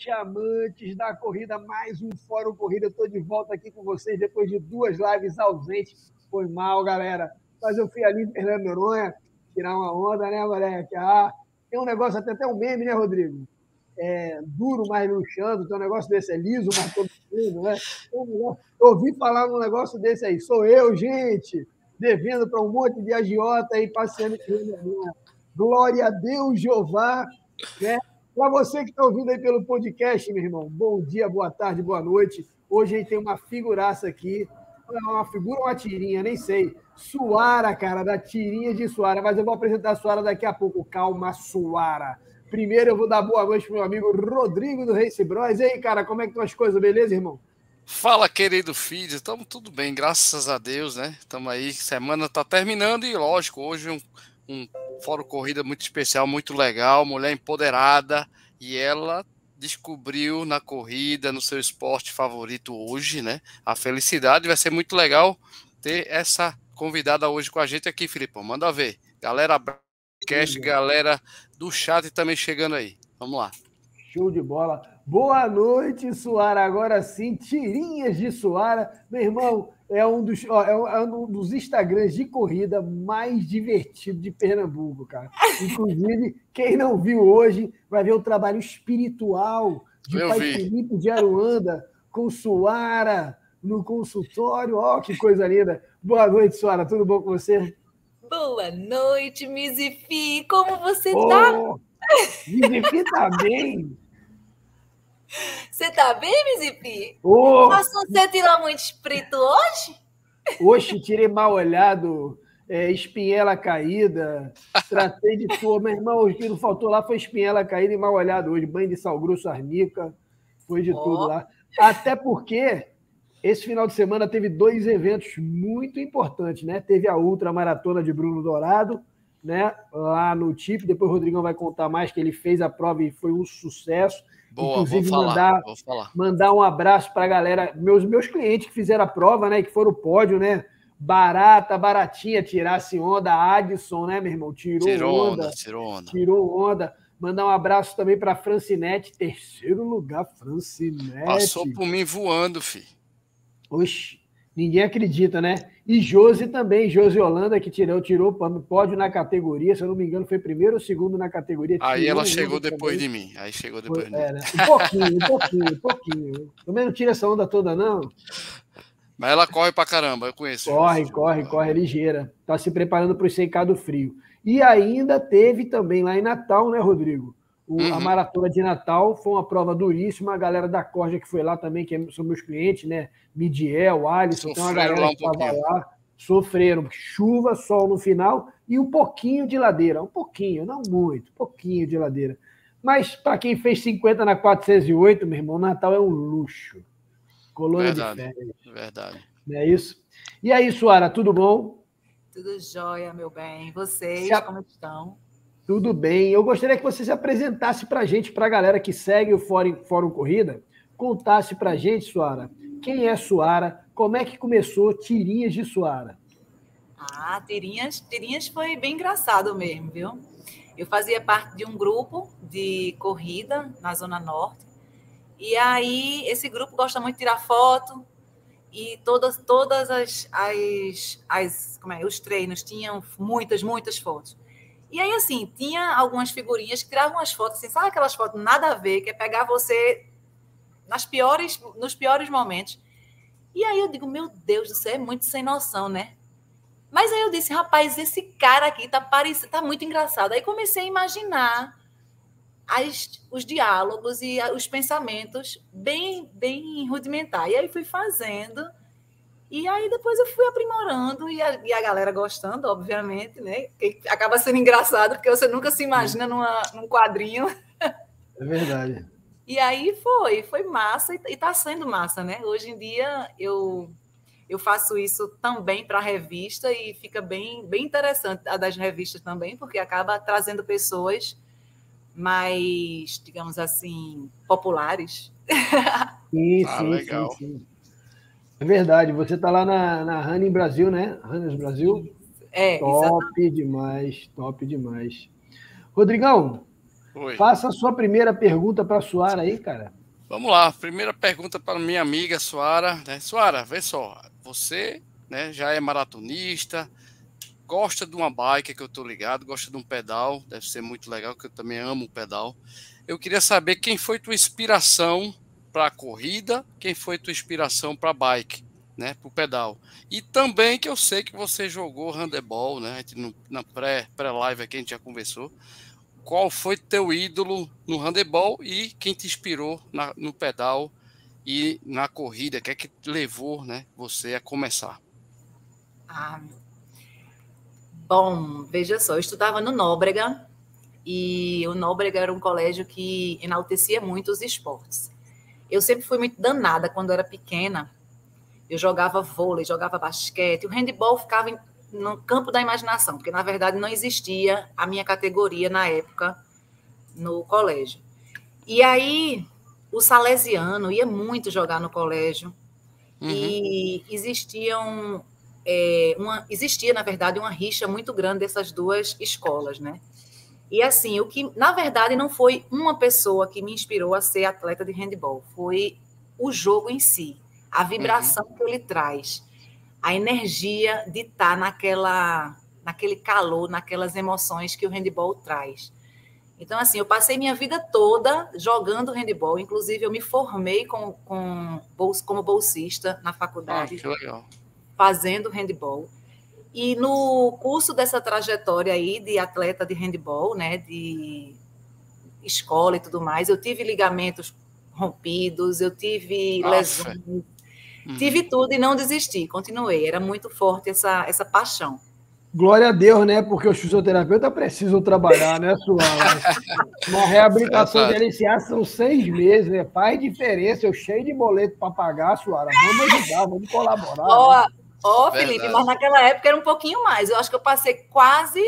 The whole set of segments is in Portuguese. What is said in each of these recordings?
noite, amantes da corrida. Mais um Fórum Corrida. Estou de volta aqui com vocês depois de duas lives ausentes. Foi mal, galera. Mas eu fui ali em Fernando Noronha tirar uma onda, né, moleque? Ah, tem um negócio, até, até um meme, né, Rodrigo? É, duro, mas luxando. Tem um negócio desse, é liso, mas todo mundo, né? Eu ouvi falar num negócio desse aí. Sou eu, gente, devendo para um monte de agiota aí passeando. Glória a Deus, Jeová. Né? Para você que está ouvindo aí pelo podcast, meu irmão, bom dia, boa tarde, boa noite. Hoje a gente tem uma figuraça aqui, uma figura, uma tirinha, nem sei. Suara, cara, da tirinha de Suara, mas eu vou apresentar a Suara daqui a pouco. Calma, Suara. Primeiro eu vou dar boa noite para meu amigo Rodrigo do Race Bros. E aí, cara, como é que estão as coisas, beleza, irmão? Fala, querido filho, estamos tudo bem, graças a Deus, né? Estamos aí, semana está terminando e, lógico, hoje um, um fórum corrida muito especial, muito legal, mulher empoderada e ela descobriu na corrida, no seu esporte favorito hoje, né? A felicidade vai ser muito legal ter essa convidada hoje com a gente aqui, Filipão. Manda ver. Galera cast, galera do chat também chegando aí. Vamos lá. Show de bola. Boa noite, Suara. Agora sim, tirinhas de Suara. Meu irmão, é um dos, ó, é, é um dos Instagrams de corrida mais divertido de Pernambuco, cara. Inclusive, quem não viu hoje vai ver o trabalho espiritual de Eu Pai vi. Felipe de Aruanda com Suara no consultório. Ó, oh, que coisa linda. Boa noite, Suara. Tudo bom com você? Boa noite, Mizifi. Como você oh, tá? Mizifi tá bem. Você tá bem, Mizipi? Oh. Passou sentirá muito espírito hoje? Hoje tirei mal olhado, é, espinhela caída, tratei de tudo. Meu irmão, o que não faltou lá foi espinhela caída e mal olhado hoje. Banho de sal grosso, arnica, foi de oh. tudo lá. Até porque esse final de semana teve dois eventos muito importantes, né? Teve a Ultra Maratona de Bruno Dourado, né? Lá no TIP. Depois o Rodrigão vai contar mais que ele fez a prova e foi um sucesso. Boa, Inclusive, vou falar, mandar, vou falar. mandar um abraço para a galera, meus, meus clientes que fizeram a prova, né? Que foram o pódio, né? Barata, baratinha, tirasse onda. Adson, né, meu irmão? Tirou, tirou onda, onda. Tirou onda. Tirou onda. Mandar um abraço também para Francinete, terceiro lugar, Francinete. Passou por mim voando, filho. Oxi, ninguém acredita, né? E Josi também, Josi Holanda, que tirou, tirou pódio na categoria, se eu não me engano, foi primeiro ou segundo na categoria. Aí ela chegou depois também. de mim. Aí chegou depois foi, de mim. É, né? Um pouquinho, um pouquinho, um pouquinho. Também não tira essa onda toda, não. Mas ela corre pra caramba, eu conheço. Corre, corre, corre, é ligeira. Tá se preparando para o secado frio. E ainda teve também lá em Natal, né, Rodrigo? O, uhum. A maratona de Natal foi uma prova duríssima. A galera da Corja que foi lá também, que são meus clientes, né? Midiel, Alisson, tem uma galera que estava lá. Sofreram chuva, sol no final e um pouquinho de ladeira. Um pouquinho, não muito, um pouquinho de ladeira. Mas para quem fez 50 na 408, meu irmão, Natal é um luxo. Colônia verdade, de férias. Verdade. Não é isso? E aí, Suara, tudo bom? Tudo jóia, meu bem. Vocês, Se... como estão? Tudo bem. Eu gostaria que você se apresentasse para a gente, para a galera que segue o Fórum, Fórum Corrida, contasse para a gente, Suara, quem é Suara, como é que começou Tirinhas de Suara? Ah, Tirinhas, Tirinhas foi bem engraçado mesmo, viu? Eu fazia parte de um grupo de corrida na Zona Norte, e aí esse grupo gosta muito de tirar foto, e todas, todas as, as, as como é, os treinos tinham muitas, muitas fotos. E aí, assim, tinha algumas figurinhas que tiravam umas fotos, assim, sabe aquelas fotos nada a ver, que é pegar você nas piores, nos piores momentos. E aí eu digo, meu Deus do céu, é muito sem noção, né? Mas aí eu disse, rapaz, esse cara aqui tá, parec... tá muito engraçado. Aí comecei a imaginar as, os diálogos e os pensamentos bem, bem rudimentar. E aí fui fazendo e aí depois eu fui aprimorando e a, e a galera gostando, obviamente, né? Que acaba sendo engraçado, porque você nunca se imagina numa, num quadrinho. É verdade. E aí foi, foi massa e está sendo massa, né? Hoje em dia eu eu faço isso também para a revista e fica bem, bem interessante a das revistas também, porque acaba trazendo pessoas mais, digamos assim, populares. Sim, ah, sim, legal. sim, sim. É verdade, você está lá na, na Running Brasil, né? Runners Brasil. É, Top exatamente. demais, top demais. Rodrigão, Oi. Faça a sua primeira pergunta para a Suara aí, cara. Vamos lá, primeira pergunta para minha amiga Suara. Né? Suara, vê só, você né, já é maratonista, gosta de uma bike, que eu tô ligado, gosta de um pedal, deve ser muito legal, que eu também amo o pedal. Eu queria saber quem foi tua inspiração para a corrida, quem foi tua inspiração para bike, né, para o pedal. E também que eu sei que você jogou handebol, né, na pré-live pré aqui a gente já conversou qual foi teu ídolo no handebol e quem te inspirou na, no pedal e na corrida, o que é que levou né, você a começar? Ah, bom, veja só, eu estudava no Nóbrega e o Nóbrega era um colégio que enaltecia muito os esportes. Eu sempre fui muito danada quando era pequena. Eu jogava vôlei, jogava basquete, o handebol ficava no campo da imaginação, porque na verdade não existia a minha categoria na época no colégio. E aí o salesiano ia muito jogar no colégio uhum. e existiam é, uma, existia na verdade uma rixa muito grande dessas duas escolas, né? E assim, o que na verdade não foi uma pessoa que me inspirou a ser atleta de handball, foi o jogo em si, a vibração uhum. que ele traz a energia de estar tá naquela, naquele calor, naquelas emoções que o handball traz. Então, assim, eu passei minha vida toda jogando handball, inclusive eu me formei com, com, como bolsista na faculdade. Ah, que legal. Fazendo handball. E no curso dessa trajetória aí de atleta de handball, né, de escola e tudo mais, eu tive ligamentos rompidos, eu tive Nossa. lesões Uhum. Tive tudo e não desisti, continuei. Era muito forte essa, essa paixão. Glória a Deus, né? Porque os fisioterapeutas precisam trabalhar, né, Suara? Uma reabilitação de LCA são seis meses, né? Faz diferença. Eu cheio de boleto para pagar, Suara. Vamos ajudar, vamos colaborar. Ó, né? Ó Felipe, mas naquela época era um pouquinho mais. Eu acho que eu passei quase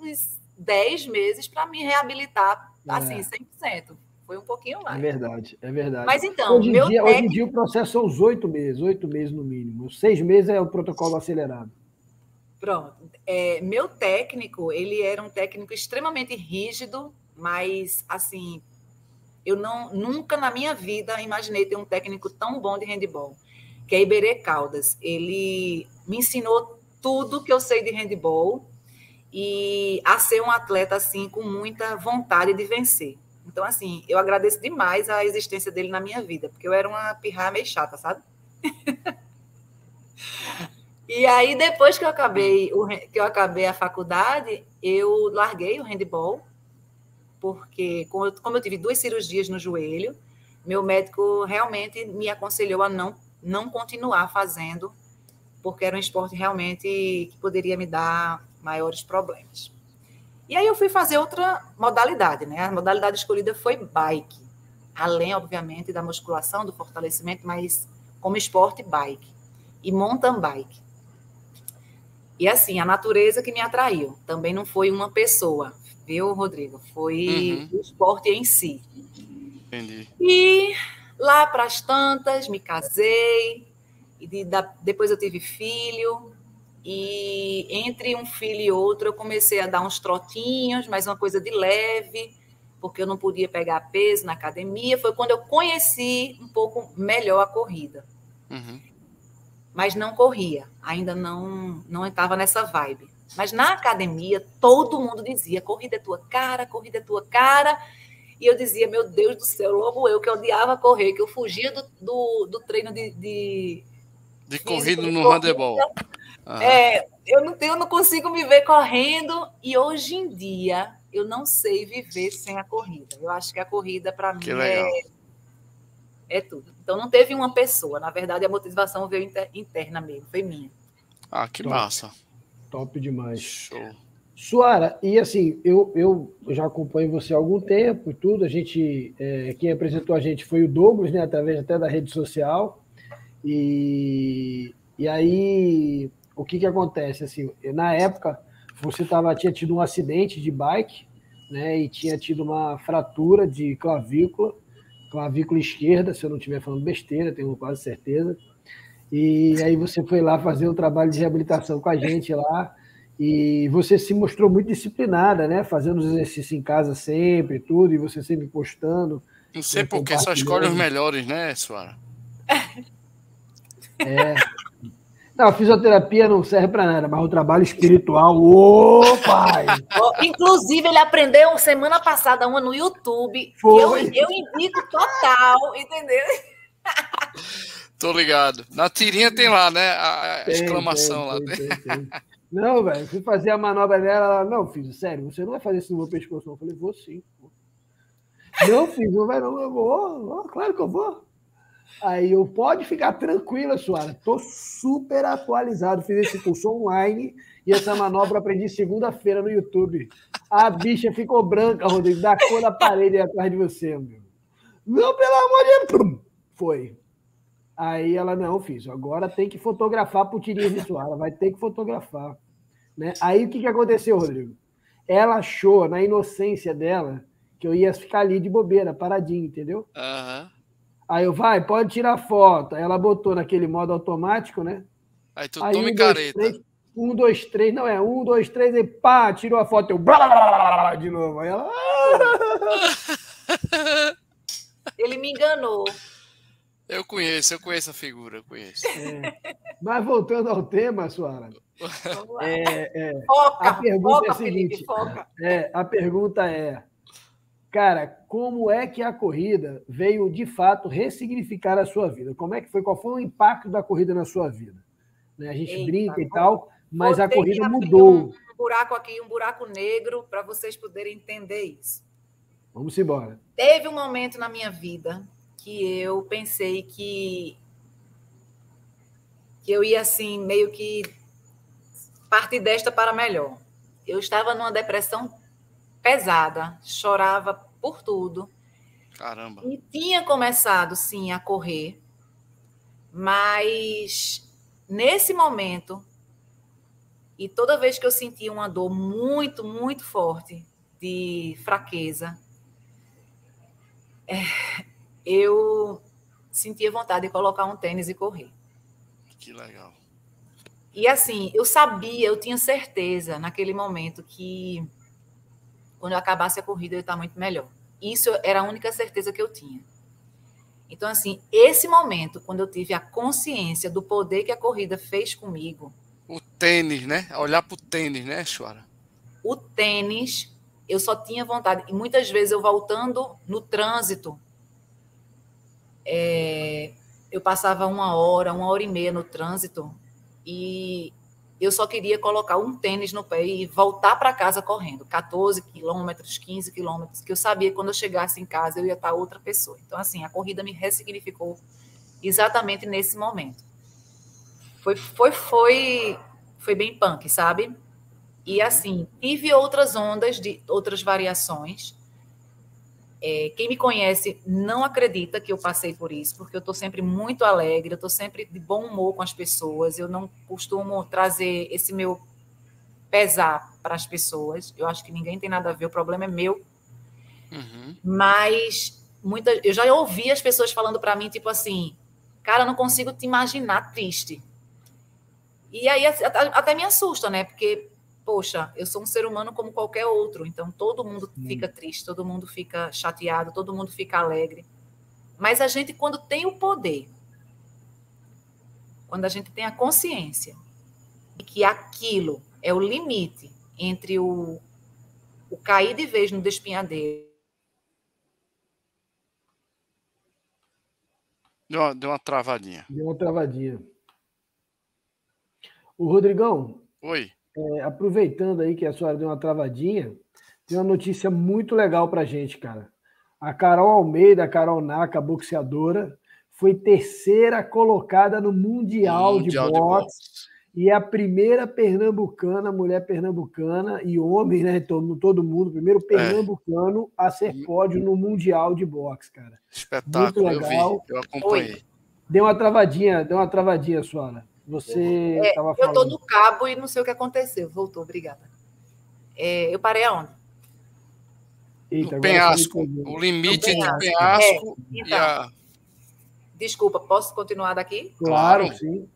uns dez meses para me reabilitar, assim, é. 100%. Foi um pouquinho mais. É verdade, é verdade. Mas então, hoje em, dia, técnico... hoje em dia o processo são os oito meses, oito meses no mínimo. Seis meses é o protocolo acelerado. Pronto. É, meu técnico, ele era um técnico extremamente rígido, mas assim, eu não nunca na minha vida imaginei ter um técnico tão bom de handball, que é Iberê Caldas. Ele me ensinou tudo que eu sei de handball e a ser um atleta assim com muita vontade de vencer. Então, assim, eu agradeço demais a existência dele na minha vida, porque eu era uma pirra meio chata, sabe? e aí, depois que eu acabei, que eu acabei a faculdade, eu larguei o handball, porque como eu, como eu tive duas cirurgias no joelho, meu médico realmente me aconselhou a não, não continuar fazendo, porque era um esporte realmente que poderia me dar maiores problemas. E aí eu fui fazer outra modalidade, né? A modalidade escolhida foi bike, além, obviamente, da musculação, do fortalecimento, mas como esporte, bike e mountain bike. E assim, a natureza que me atraiu, também não foi uma pessoa, viu, Rodrigo? Foi uhum. o esporte em si. Entendi. E lá para as tantas, me casei, e de, da, depois eu tive filho, e entre um filho e outro, eu comecei a dar uns trotinhos, mas uma coisa de leve, porque eu não podia pegar peso na academia. Foi quando eu conheci um pouco melhor a corrida. Uhum. Mas não corria, ainda não não estava nessa vibe. Mas na academia, todo mundo dizia: corrida é tua cara, corrida é tua cara. E eu dizia: meu Deus do céu, logo eu que odiava correr, que eu fugia do, do, do treino de. De, de corrida no handebol. É, eu, não, eu não consigo me ver correndo e hoje em dia eu não sei viver sem a corrida. Eu acho que a corrida, para mim, é, é tudo. Então, não teve uma pessoa. Na verdade, a motivação veio inter, interna mesmo, foi minha. Ah, que Top. massa. Top demais. Show. Suara, e assim, eu, eu já acompanho você há algum tempo e tudo. A gente, é, quem apresentou a gente foi o Douglas, né, através até da rede social. E, e aí, o que que acontece? Assim, na época, você tava, tinha tido um acidente de bike, né? E tinha tido uma fratura de clavícula, clavícula esquerda, se eu não estiver falando besteira, tenho quase certeza. E aí você foi lá fazer o um trabalho de reabilitação com a gente lá. E você se mostrou muito disciplinada, né? Fazendo os exercícios em casa sempre, tudo, e você sempre postando. Não sei porque só escolhe os melhores, né, Suara? É. Não, a fisioterapia não serve para nada, mas o trabalho espiritual, ô pai! Inclusive, ele aprendeu semana passada uma no YouTube. Foi. Eu, eu indico total, entendeu? Tô ligado. Na tirinha tem lá, né? A, tem, exclamação tem, lá. Tem, tem, não, velho, fui fazer a manobra dela. Ela, não, filho, sério, você não vai fazer isso no meu pescoço. Eu falei, vou sim. Não, filho, não vai não. Eu vou, claro que eu vou. Aí eu, pode ficar tranquila, Suara. Tô super atualizado. Fiz esse curso online e essa manobra aprendi segunda-feira no YouTube. A bicha ficou branca, Rodrigo, da cor da parede atrás de você, meu. Não, pelo amor de Deus. Foi. Aí ela, não, fiz, agora tem que fotografar pro tirinho de Suara. Vai ter que fotografar. Né? Aí o que, que aconteceu, Rodrigo? Ela achou, na inocência dela, que eu ia ficar ali de bobeira, paradinho, entendeu? Uhum. Aí eu, vai, pode tirar foto. Aí ela botou naquele modo automático, né? Aí tu Aí, toma um, careta. Dois, três, um, dois, três, não é, um, dois, três, e pá, tirou a foto, eu blá, de novo. Aí ela. Ele me enganou. Eu conheço, eu conheço a figura, eu conheço. É. Mas voltando ao tema, Suara. É, é, foca, a pergunta foca, é a seguinte: Felipe, é, a pergunta é Cara, como é que a corrida veio de fato ressignificar a sua vida? Como é que foi? Qual foi o impacto da corrida na sua vida? Né? A gente Eita, brinca e tal, mas a corrida mudou. Um, um buraco aqui, um buraco negro, para vocês poderem entender isso. Vamos embora. Teve um momento na minha vida que eu pensei que que eu ia assim meio que partir desta para melhor. Eu estava numa depressão pesada, chorava por tudo. Caramba. E tinha começado, sim, a correr, mas nesse momento, e toda vez que eu sentia uma dor muito, muito forte de fraqueza, é, eu sentia vontade de colocar um tênis e correr. Que legal. E assim, eu sabia, eu tinha certeza naquele momento que quando eu acabasse a corrida, eu ia estar muito melhor. Isso era a única certeza que eu tinha. Então, assim, esse momento, quando eu tive a consciência do poder que a corrida fez comigo. O tênis, né? Olhar para o tênis, né, Chora? O tênis, eu só tinha vontade. E muitas vezes eu voltando no trânsito, é, eu passava uma hora, uma hora e meia no trânsito, e eu só queria colocar um tênis no pé e voltar para casa correndo, 14 quilômetros, 15 quilômetros, que eu sabia que quando eu chegasse em casa eu ia estar outra pessoa. Então, assim, a corrida me ressignificou exatamente nesse momento. Foi, foi, foi, foi bem punk, sabe? E assim, tive outras ondas de outras variações, é, quem me conhece não acredita que eu passei por isso, porque eu estou sempre muito alegre, eu estou sempre de bom humor com as pessoas, eu não costumo trazer esse meu pesar para as pessoas. Eu acho que ninguém tem nada a ver, o problema é meu. Uhum. Mas muita, eu já ouvi as pessoas falando para mim, tipo assim, cara, não consigo te imaginar triste. E aí até me assusta, né? Porque poxa, eu sou um ser humano como qualquer outro, então todo mundo fica triste, todo mundo fica chateado, todo mundo fica alegre. Mas a gente, quando tem o poder, quando a gente tem a consciência de que aquilo é o limite entre o, o cair de vez no despinhadeiro. Deu uma, deu uma travadinha. Deu uma travadinha. O Rodrigão. Oi. É, aproveitando aí que a senhora deu uma travadinha, tem uma notícia muito legal para gente, cara. A Carol Almeida, a Carol Naka, boxeadora, foi terceira colocada no Mundial, mundial de, boxe, de Boxe e é a primeira pernambucana, mulher pernambucana e homem, né? Todo, todo mundo, primeiro é. pernambucano é. a ser pódio no Mundial de Boxe, cara. Espetáculo, Muito legal. eu vi, eu acompanhei. Deu uma travadinha, deu uma travadinha, Suana. Você estava é, falando. Eu estou no cabo e não sei o que aconteceu. Voltou, obrigada. É, eu parei aonde? Eita, no penhasco. O limite do penhasco, é, então, a... Desculpa, posso continuar daqui? Claro, sim.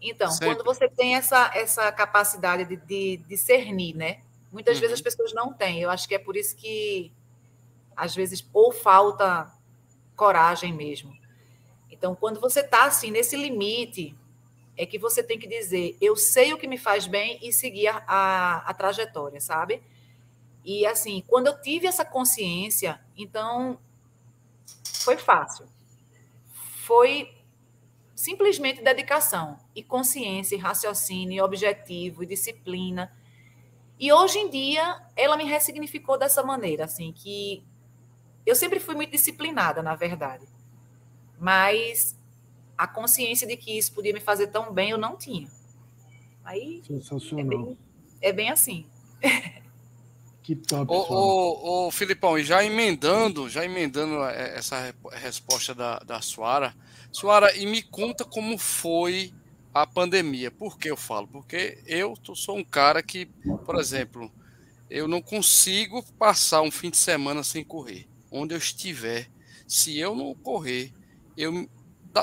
Então, Sempre. quando você tem essa, essa capacidade de, de discernir, né? Muitas uhum. vezes as pessoas não têm. Eu acho que é por isso que, às vezes, ou falta coragem mesmo. Então, quando você está assim, nesse limite, é que você tem que dizer, eu sei o que me faz bem e seguir a, a, a trajetória, sabe? E assim, quando eu tive essa consciência, então foi fácil. Foi simplesmente dedicação e consciência, e raciocínio, e objetivo, e disciplina. E hoje em dia ela me ressignificou dessa maneira, assim, que eu sempre fui muito disciplinada, na verdade. Mas a consciência de que isso podia me fazer tão bem eu não tinha. Aí Sensacional. É bem, é bem assim. Que top. Ô, ô, ô, Filipão, e já emendando, já emendando é, essa resposta da, da Suara, Suara, e me conta como foi a pandemia. Por que eu falo? Porque eu sou um cara que, por exemplo, eu não consigo passar um fim de semana sem correr. Onde eu estiver, se eu não correr, eu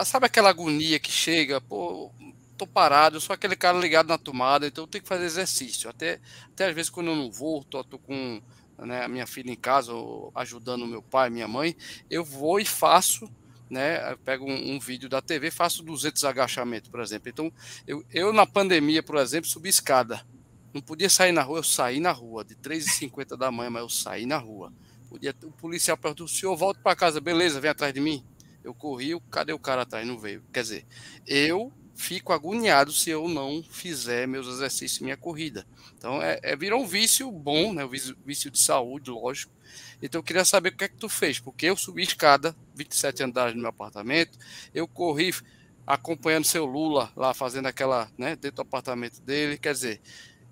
sabe aquela agonia que chega, pô, tô parado, eu sou aquele cara ligado na tomada, então eu tenho que fazer exercício. Até, até às vezes quando eu não vou, tô, tô com né, a minha filha em casa, ajudando meu pai, minha mãe, eu vou e faço, né? Eu pego um, um, vídeo da TV, faço 200 agachamentos, por exemplo. Então, eu, eu na pandemia, por exemplo, subi escada. Não podia sair na rua, eu saí na rua, de 3h50 da manhã, mas eu saí na rua. Podia, o policial perguntou, senhor volta para casa, beleza, vem atrás de mim. Eu corri, cadê o cara atrás? Não veio. Quer dizer, eu fico agoniado se eu não fizer meus exercícios minha corrida. Então, é, é virou um vício bom, né? Um vício, de saúde, lógico. Então, eu queria saber o que é que tu fez, porque eu subi escada, 27 andares no meu apartamento, eu corri acompanhando seu Lula lá, fazendo aquela, né, dentro do apartamento dele, quer dizer,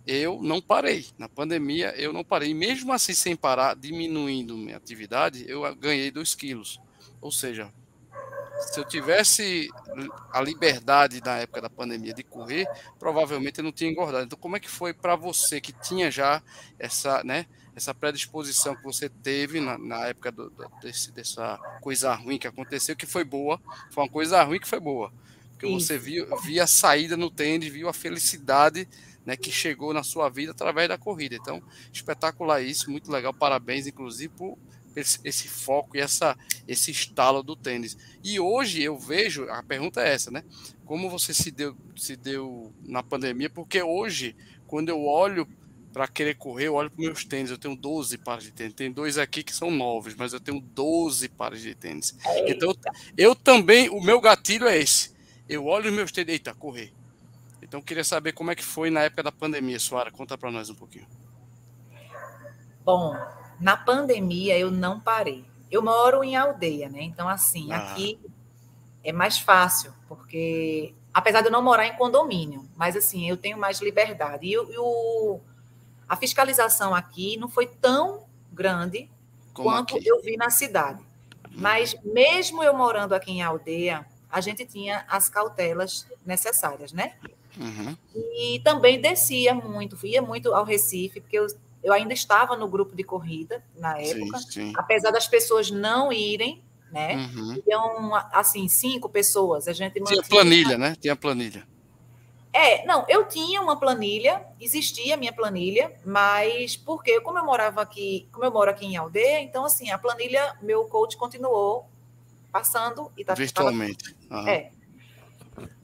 eu não parei. Na pandemia, eu não parei. E mesmo assim, sem parar, diminuindo minha atividade, eu ganhei 2 quilos. Ou seja, se eu tivesse a liberdade na época da pandemia de correr, provavelmente eu não tinha engordado. Então, como é que foi para você que tinha já essa, né, essa predisposição que você teve na, na época do, desse, dessa coisa ruim que aconteceu, que foi boa, foi uma coisa ruim que foi boa, porque Isso. você viu, via a saída no tênis, viu a felicidade né, que chegou na sua vida através da corrida. Então, espetacular isso, muito legal, parabéns, inclusive, por esse, esse, foco e essa, esse estalo do tênis. E hoje eu vejo, a pergunta é essa, né? Como você se deu, se deu na pandemia? Porque hoje, quando eu olho para querer correr, eu olho para meus tênis. Eu tenho 12 pares de tênis. Tem dois aqui que são novos, mas eu tenho 12 pares de tênis. Então, eu também, o meu gatilho é esse. Eu olho os meus tênis, eita, correr. Então, eu queria saber como é que foi na época da pandemia, Suara. Conta para nós um pouquinho. Bom, na pandemia, eu não parei. Eu moro em aldeia, né? Então, assim, ah. aqui é mais fácil, porque apesar de eu não morar em condomínio, mas assim, eu tenho mais liberdade. E, o, a fiscalização aqui não foi tão grande Como quanto aqui? eu vi na cidade. Mas mesmo eu morando aqui em aldeia, a gente tinha as cautelas necessárias, né? Uhum. E também descia muito, ia muito ao Recife, porque eu eu ainda estava no grupo de corrida na época, sim, sim. apesar das pessoas não irem, né? Uhum. Iam, assim, cinco pessoas. A gente mantinha... Tinha planilha, né? Tinha planilha. É, não, eu tinha uma planilha, existia a minha planilha, mas porque como eu morava aqui, como eu moro aqui em aldeia, então assim, a planilha, meu coach continuou passando e tá virtualmente. Tava, uhum. É.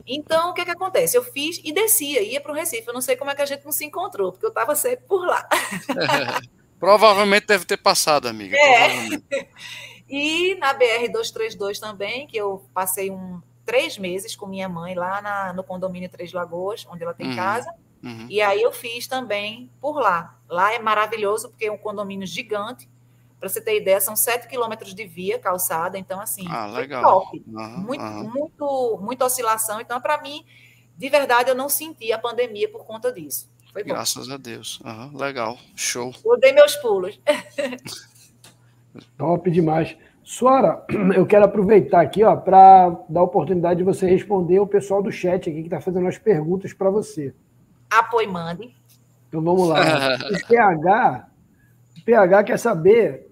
Então, o que, que acontece? Eu fiz e descia, ia para o Recife. Eu não sei como é que a gente não se encontrou, porque eu estava sempre por lá. provavelmente deve ter passado, amiga. É. E na BR-232 também, que eu passei um, três meses com minha mãe lá na, no condomínio Três Lagoas, onde ela tem uhum. casa. Uhum. E aí eu fiz também por lá. Lá é maravilhoso, porque é um condomínio gigante. Para você ter ideia, são sete quilômetros de via calçada, então assim, ah, legal. top. Uhum, muito, uhum. muito, muita oscilação. Então, para mim, de verdade, eu não senti a pandemia por conta disso. Foi bom. Graças a Deus. Uhum, legal. Show. Eu dei meus pulos. top demais. Suara, eu quero aproveitar aqui ó, para dar a oportunidade de você responder o pessoal do chat aqui que está fazendo as perguntas para você. Apoio, mande. Então vamos lá. O PH, o PH quer saber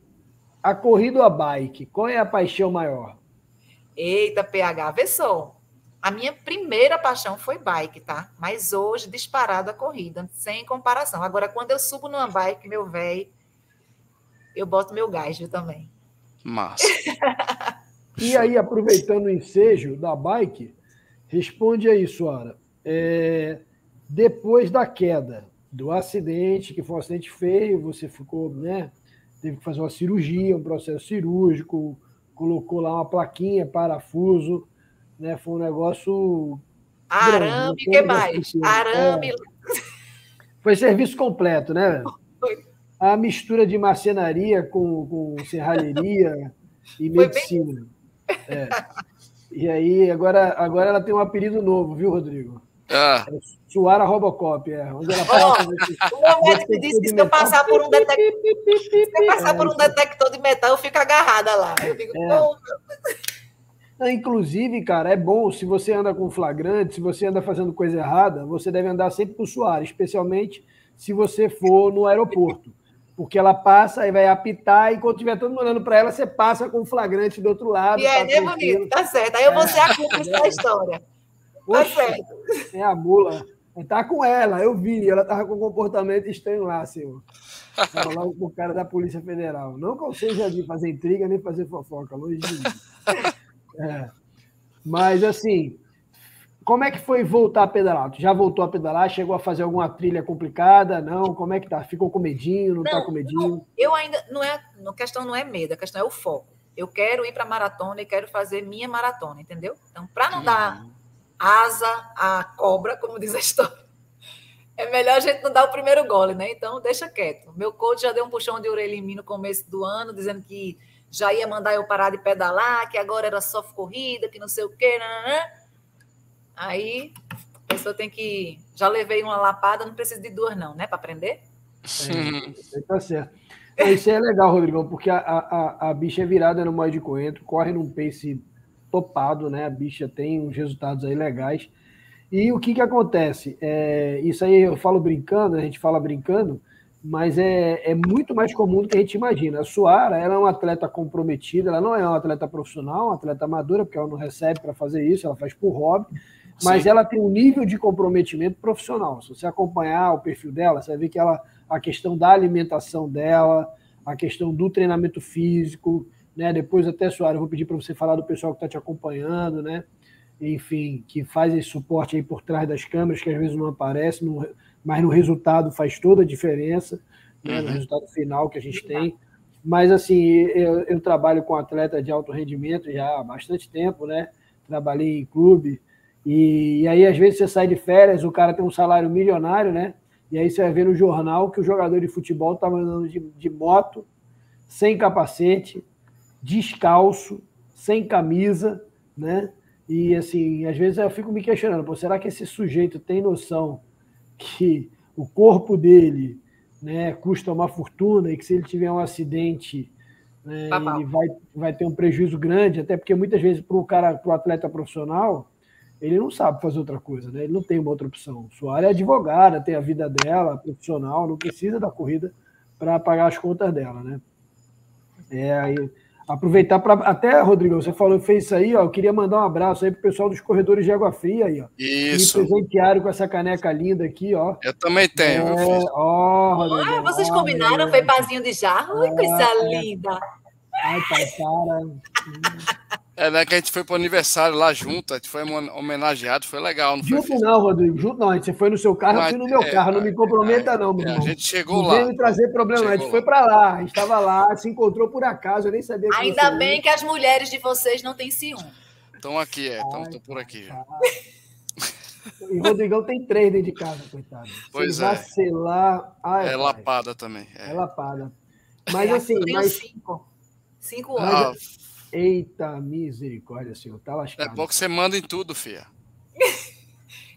a corrida ou a bike, qual é a paixão maior? Eita, PH, vê só. A minha primeira paixão foi bike, tá? Mas hoje, disparado a corrida, sem comparação. Agora, quando eu subo numa bike, meu velho, eu boto meu gás, viu, também. Massa. e aí, aproveitando o ensejo da bike, responde aí, Suara. É, depois da queda, do acidente, que foi um acidente feio, você ficou, né? Teve que fazer uma cirurgia, um processo cirúrgico, colocou lá uma plaquinha, parafuso, né? Foi um negócio. Arame, o que mais? Arame. É. Foi serviço completo, né? Foi. A mistura de marcenaria com, com serralheria e medicina. É. E aí, agora, agora ela tem um apelido novo, viu, Rodrigo? Ah. É Suara Robocop, é. Onde ela fala, oh, o meu médico disse que se eu passar por um detector, se eu passar por um detector de metal, eu fico agarrada lá. Eu fico, é. Inclusive, cara, é bom se você anda com flagrante, se você anda fazendo coisa errada, você deve andar sempre com suar, especialmente se você for no aeroporto. Porque ela passa e vai apitar, e quando tiver todo mundo olhando para ela, você passa com o flagrante do outro lado. E é, tá né, bonito? Tá certo. Aí eu vou ser a cúmplice da história. Tá. É a mula. Tá com ela, eu vi. Ela tava com um comportamento estranho lá, senhor. Tava lá com o cara da Polícia Federal. Não que eu seja de fazer intriga nem fazer fofoca, longe de mim. É. Mas, assim, como é que foi voltar a pedalar? Tu já voltou a pedalar? Chegou a fazer alguma trilha complicada? Não? Como é que tá? Ficou com medinho? Não, tá não tá com medinho? Não, eu ainda. Não é, a questão não é medo, a questão é o foco. Eu quero ir para maratona e quero fazer minha maratona, entendeu? Então, para não dar asa a cobra, como diz a história. É melhor a gente não dar o primeiro gole, né? Então, deixa quieto. Meu coach já deu um puxão de orelha em mim no começo do ano, dizendo que já ia mandar eu parar de pedalar, que agora era só corrida, que não sei o quê. Né, né, né. Aí, a pessoa tem que. Já levei uma lapada, não preciso de duas, não, né? Para aprender? É, tá certo. Isso é legal, Rodrigão, porque a, a, a bicha é virada no modo de coentro, corre num pace topado, né? A bicha tem uns resultados aí legais. E o que que acontece? É, isso aí eu falo brincando, a gente fala brincando, mas é, é muito mais comum do que a gente imagina. A Suara ela é uma atleta comprometida, ela não é uma atleta profissional, uma atleta amadora, porque ela não recebe para fazer isso, ela faz por hobby, mas Sim. ela tem um nível de comprometimento profissional. Se você acompanhar o perfil dela, você vai ver que ela, a questão da alimentação dela, a questão do treinamento físico, né? Depois até, Soares, eu vou pedir para você falar do pessoal que está te acompanhando, né? Enfim, que faz esse suporte aí por trás das câmeras, que às vezes não aparece, no, mas no resultado faz toda a diferença, né? no uhum. resultado final que a gente tem. Mas, assim, eu, eu, trabalho com atleta de alto rendimento já há bastante tempo, né? Trabalhei em clube. E, e, aí, às vezes, você sai de férias, o cara tem um salário milionário, né? E aí você vai ver no jornal que o jogador de futebol tá andando de, de moto, sem capacete, descalço, sem camisa, né? E assim, às vezes eu fico me questionando, pô, será que esse sujeito tem noção que o corpo dele né, custa uma fortuna e que se ele tiver um acidente né, tá ele vai, vai ter um prejuízo grande, até porque muitas vezes para o cara, para o atleta profissional, ele não sabe fazer outra coisa, né? Ele não tem uma outra opção. Sua área é advogada, tem a vida dela, profissional, não precisa da corrida para pagar as contas dela, né? É, aí, Aproveitar para. Até, Rodrigo, você falou, fez isso aí, ó. Eu queria mandar um abraço aí pro pessoal dos corredores de água fria aí, ó. Isso. Me presentearam com essa caneca linda aqui, ó. Eu também tenho. É, ó, Rodrigo. Ah, vocês combinaram? Foi pazinho de jarro? Oi, coisa é. linda. Ai, cara. É, né, que a gente foi pro aniversário lá junto, a gente foi homenageado, foi legal. Não junto foi, não, Rodrigo, junto não, a gente foi no seu carro, eu fui no meu é, carro, não me comprometa é, não, meu é, irmão. A gente chegou não lá. Não trazer problema, a gente foi para lá, a gente estava lá, se encontrou por acaso, eu nem sabia que Ainda bem ia. que as mulheres de vocês não têm ciúme. Estão aqui, é, estão por aqui já. E o Rodrigão tem três dentro de casa, coitado. Pois se é. vacilar... Ai, é lapada também. É, é lapada. Mas assim... Mas... Cinco. Cinco anos. Ah, Eita misericórdia, senhor, tá lascado. É bom que você manda em tudo, filha.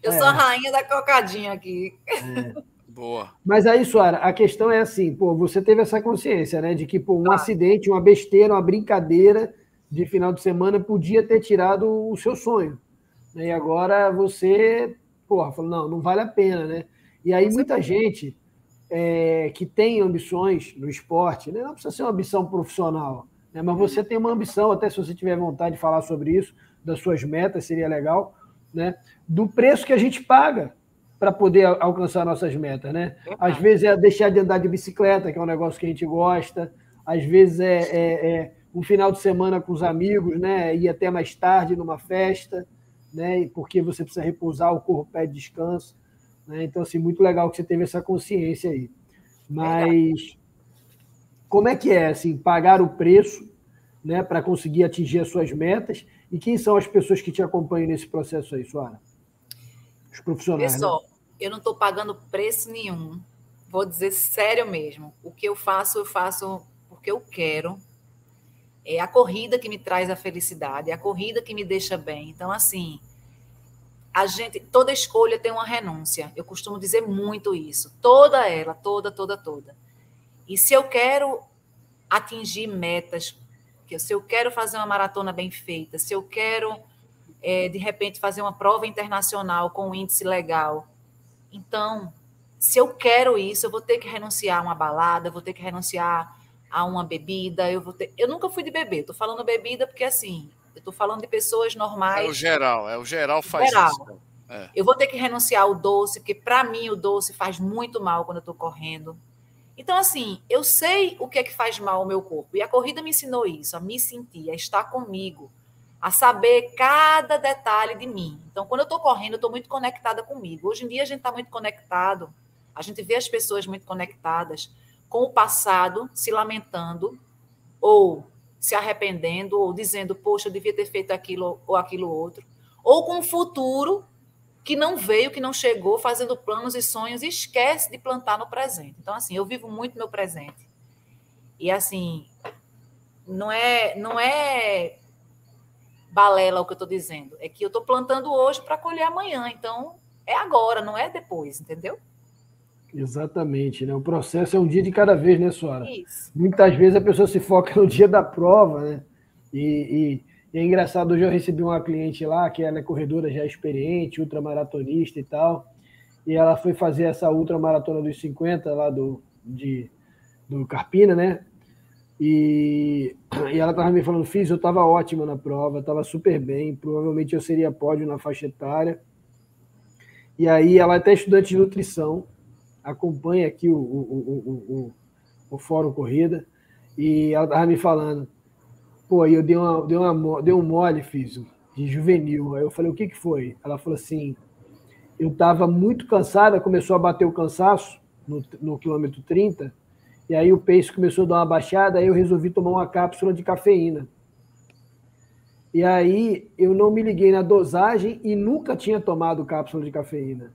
Eu é. sou a rainha da cocadinha aqui. É. Boa. Mas aí, Suara, a questão é assim, pô, você teve essa consciência, né, de que pô, um ah. acidente, uma besteira, uma brincadeira de final de semana podia ter tirado o seu sonho. Né? E agora você, porra, falou, não, não vale a pena, né? E aí muita gente é, que tem ambições no esporte, né, não precisa ser uma ambição profissional, né? Mas você tem uma ambição, até se você tiver vontade de falar sobre isso, das suas metas, seria legal. né, do preço que a gente paga para poder alcançar nossas metas, né? Às vezes é deixar de andar de bicicleta, que é um negócio que a gente gosta. Às vezes é, é, é um final de semana com os amigos, né? Ir até mais tarde numa festa, né? Porque você precisa repousar, o corpo pede descanso. Né? Então, assim, muito legal que você teve essa consciência aí. Mas como é que é, assim, pagar o preço né, para conseguir atingir as suas metas? E quem são as pessoas que te acompanham nesse processo aí, Suara? Os profissionais. Pessoal, né? eu não estou pagando preço nenhum. Vou dizer sério mesmo. O que eu faço, eu faço porque eu quero. É a corrida que me traz a felicidade, é a corrida que me deixa bem. Então, assim, a gente, toda escolha tem uma renúncia. Eu costumo dizer muito isso. Toda ela, toda, toda, toda. E se eu quero atingir metas, se eu quero fazer uma maratona bem feita, se eu quero, é, de repente, fazer uma prova internacional com um índice legal, então, se eu quero isso, eu vou ter que renunciar a uma balada, vou ter que renunciar a uma bebida, eu vou ter... Eu nunca fui de beber, estou falando bebida porque, assim, eu estou falando de pessoas normais. É o geral, é o geral faz geral. isso. É. Eu vou ter que renunciar ao doce, porque para mim o doce faz muito mal quando eu estou correndo. Então, assim, eu sei o que é que faz mal ao meu corpo. E a corrida me ensinou isso, a me sentir, a estar comigo, a saber cada detalhe de mim. Então, quando eu estou correndo, eu estou muito conectada comigo. Hoje em dia, a gente está muito conectado, a gente vê as pessoas muito conectadas com o passado, se lamentando, ou se arrependendo, ou dizendo, poxa, eu devia ter feito aquilo ou aquilo outro, ou com o futuro que não veio, que não chegou, fazendo planos e sonhos e esquece de plantar no presente. Então, assim, eu vivo muito meu presente. E, assim, não é, não é balela o que eu estou dizendo. É que eu estou plantando hoje para colher amanhã. Então, é agora, não é depois, entendeu? Exatamente, né? O processo é um dia de cada vez, né, Suara? Isso. Muitas vezes a pessoa se foca no dia da prova, né? E, e, e, é engraçado, hoje eu recebi uma cliente lá, que ela é corredora já experiente, ultramaratonista e tal, e ela foi fazer essa ultramaratona dos 50 lá do, de, do Carpina, né? E, e ela estava me falando, fiz, eu estava ótima na prova, estava super bem, provavelmente eu seria pódio na faixa etária. E aí ela é até estudante de nutrição, acompanha aqui o, o, o, o, o Fórum Corrida, e ela estava me falando, pô, aí eu dei, uma, dei, uma, dei um mole, fiz, de juvenil. Aí eu falei, o que, que foi? Ela falou assim, eu estava muito cansada, começou a bater o cansaço no, no quilômetro 30, e aí o pace começou a dar uma baixada, aí eu resolvi tomar uma cápsula de cafeína. E aí eu não me liguei na dosagem e nunca tinha tomado cápsula de cafeína.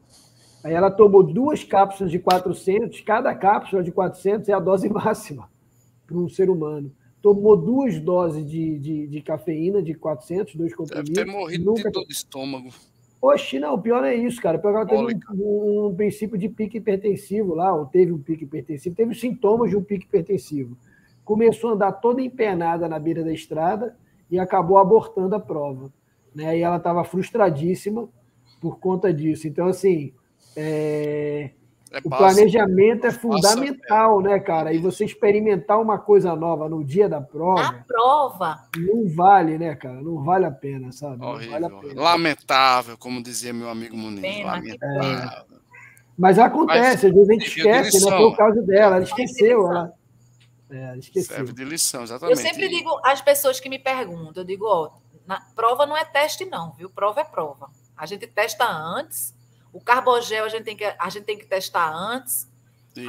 Aí ela tomou duas cápsulas de 400, cada cápsula de 400 é a dose máxima para um ser humano. Tomou duas doses de, de, de cafeína de 400, dois comprimidos. Deve ter morrido nunca... de dor de estômago. Oxe, não, o pior é isso, cara. O pior teve um, um, princípio de pique hipertensivo lá, ou teve um pique hipertensivo, teve sintomas de um pique hipertensivo. Começou a andar toda empenada na beira da estrada e acabou abortando a prova. Né? E ela estava frustradíssima por conta disso. Então, assim, é... É o planejamento é fundamental, né, cara? E você experimentar uma coisa nova no dia da prova. Na prova. Não vale, né, cara? Não vale a pena, sabe? Horrível. Vale pena. Lamentável, como dizia meu amigo Muniz. Pena, Lamentável. É. Mas acontece, Mas, às vezes a gente esquece, né? Foi o caso dela. Ela esqueceu. Ela, é, ela esqueceu. Serve de lição, exatamente. Eu sempre digo às pessoas que me perguntam, eu digo, ó, na, prova não é teste, não, viu? Prova é prova. A gente testa antes o carbogel a gente tem que, a gente tem que testar antes.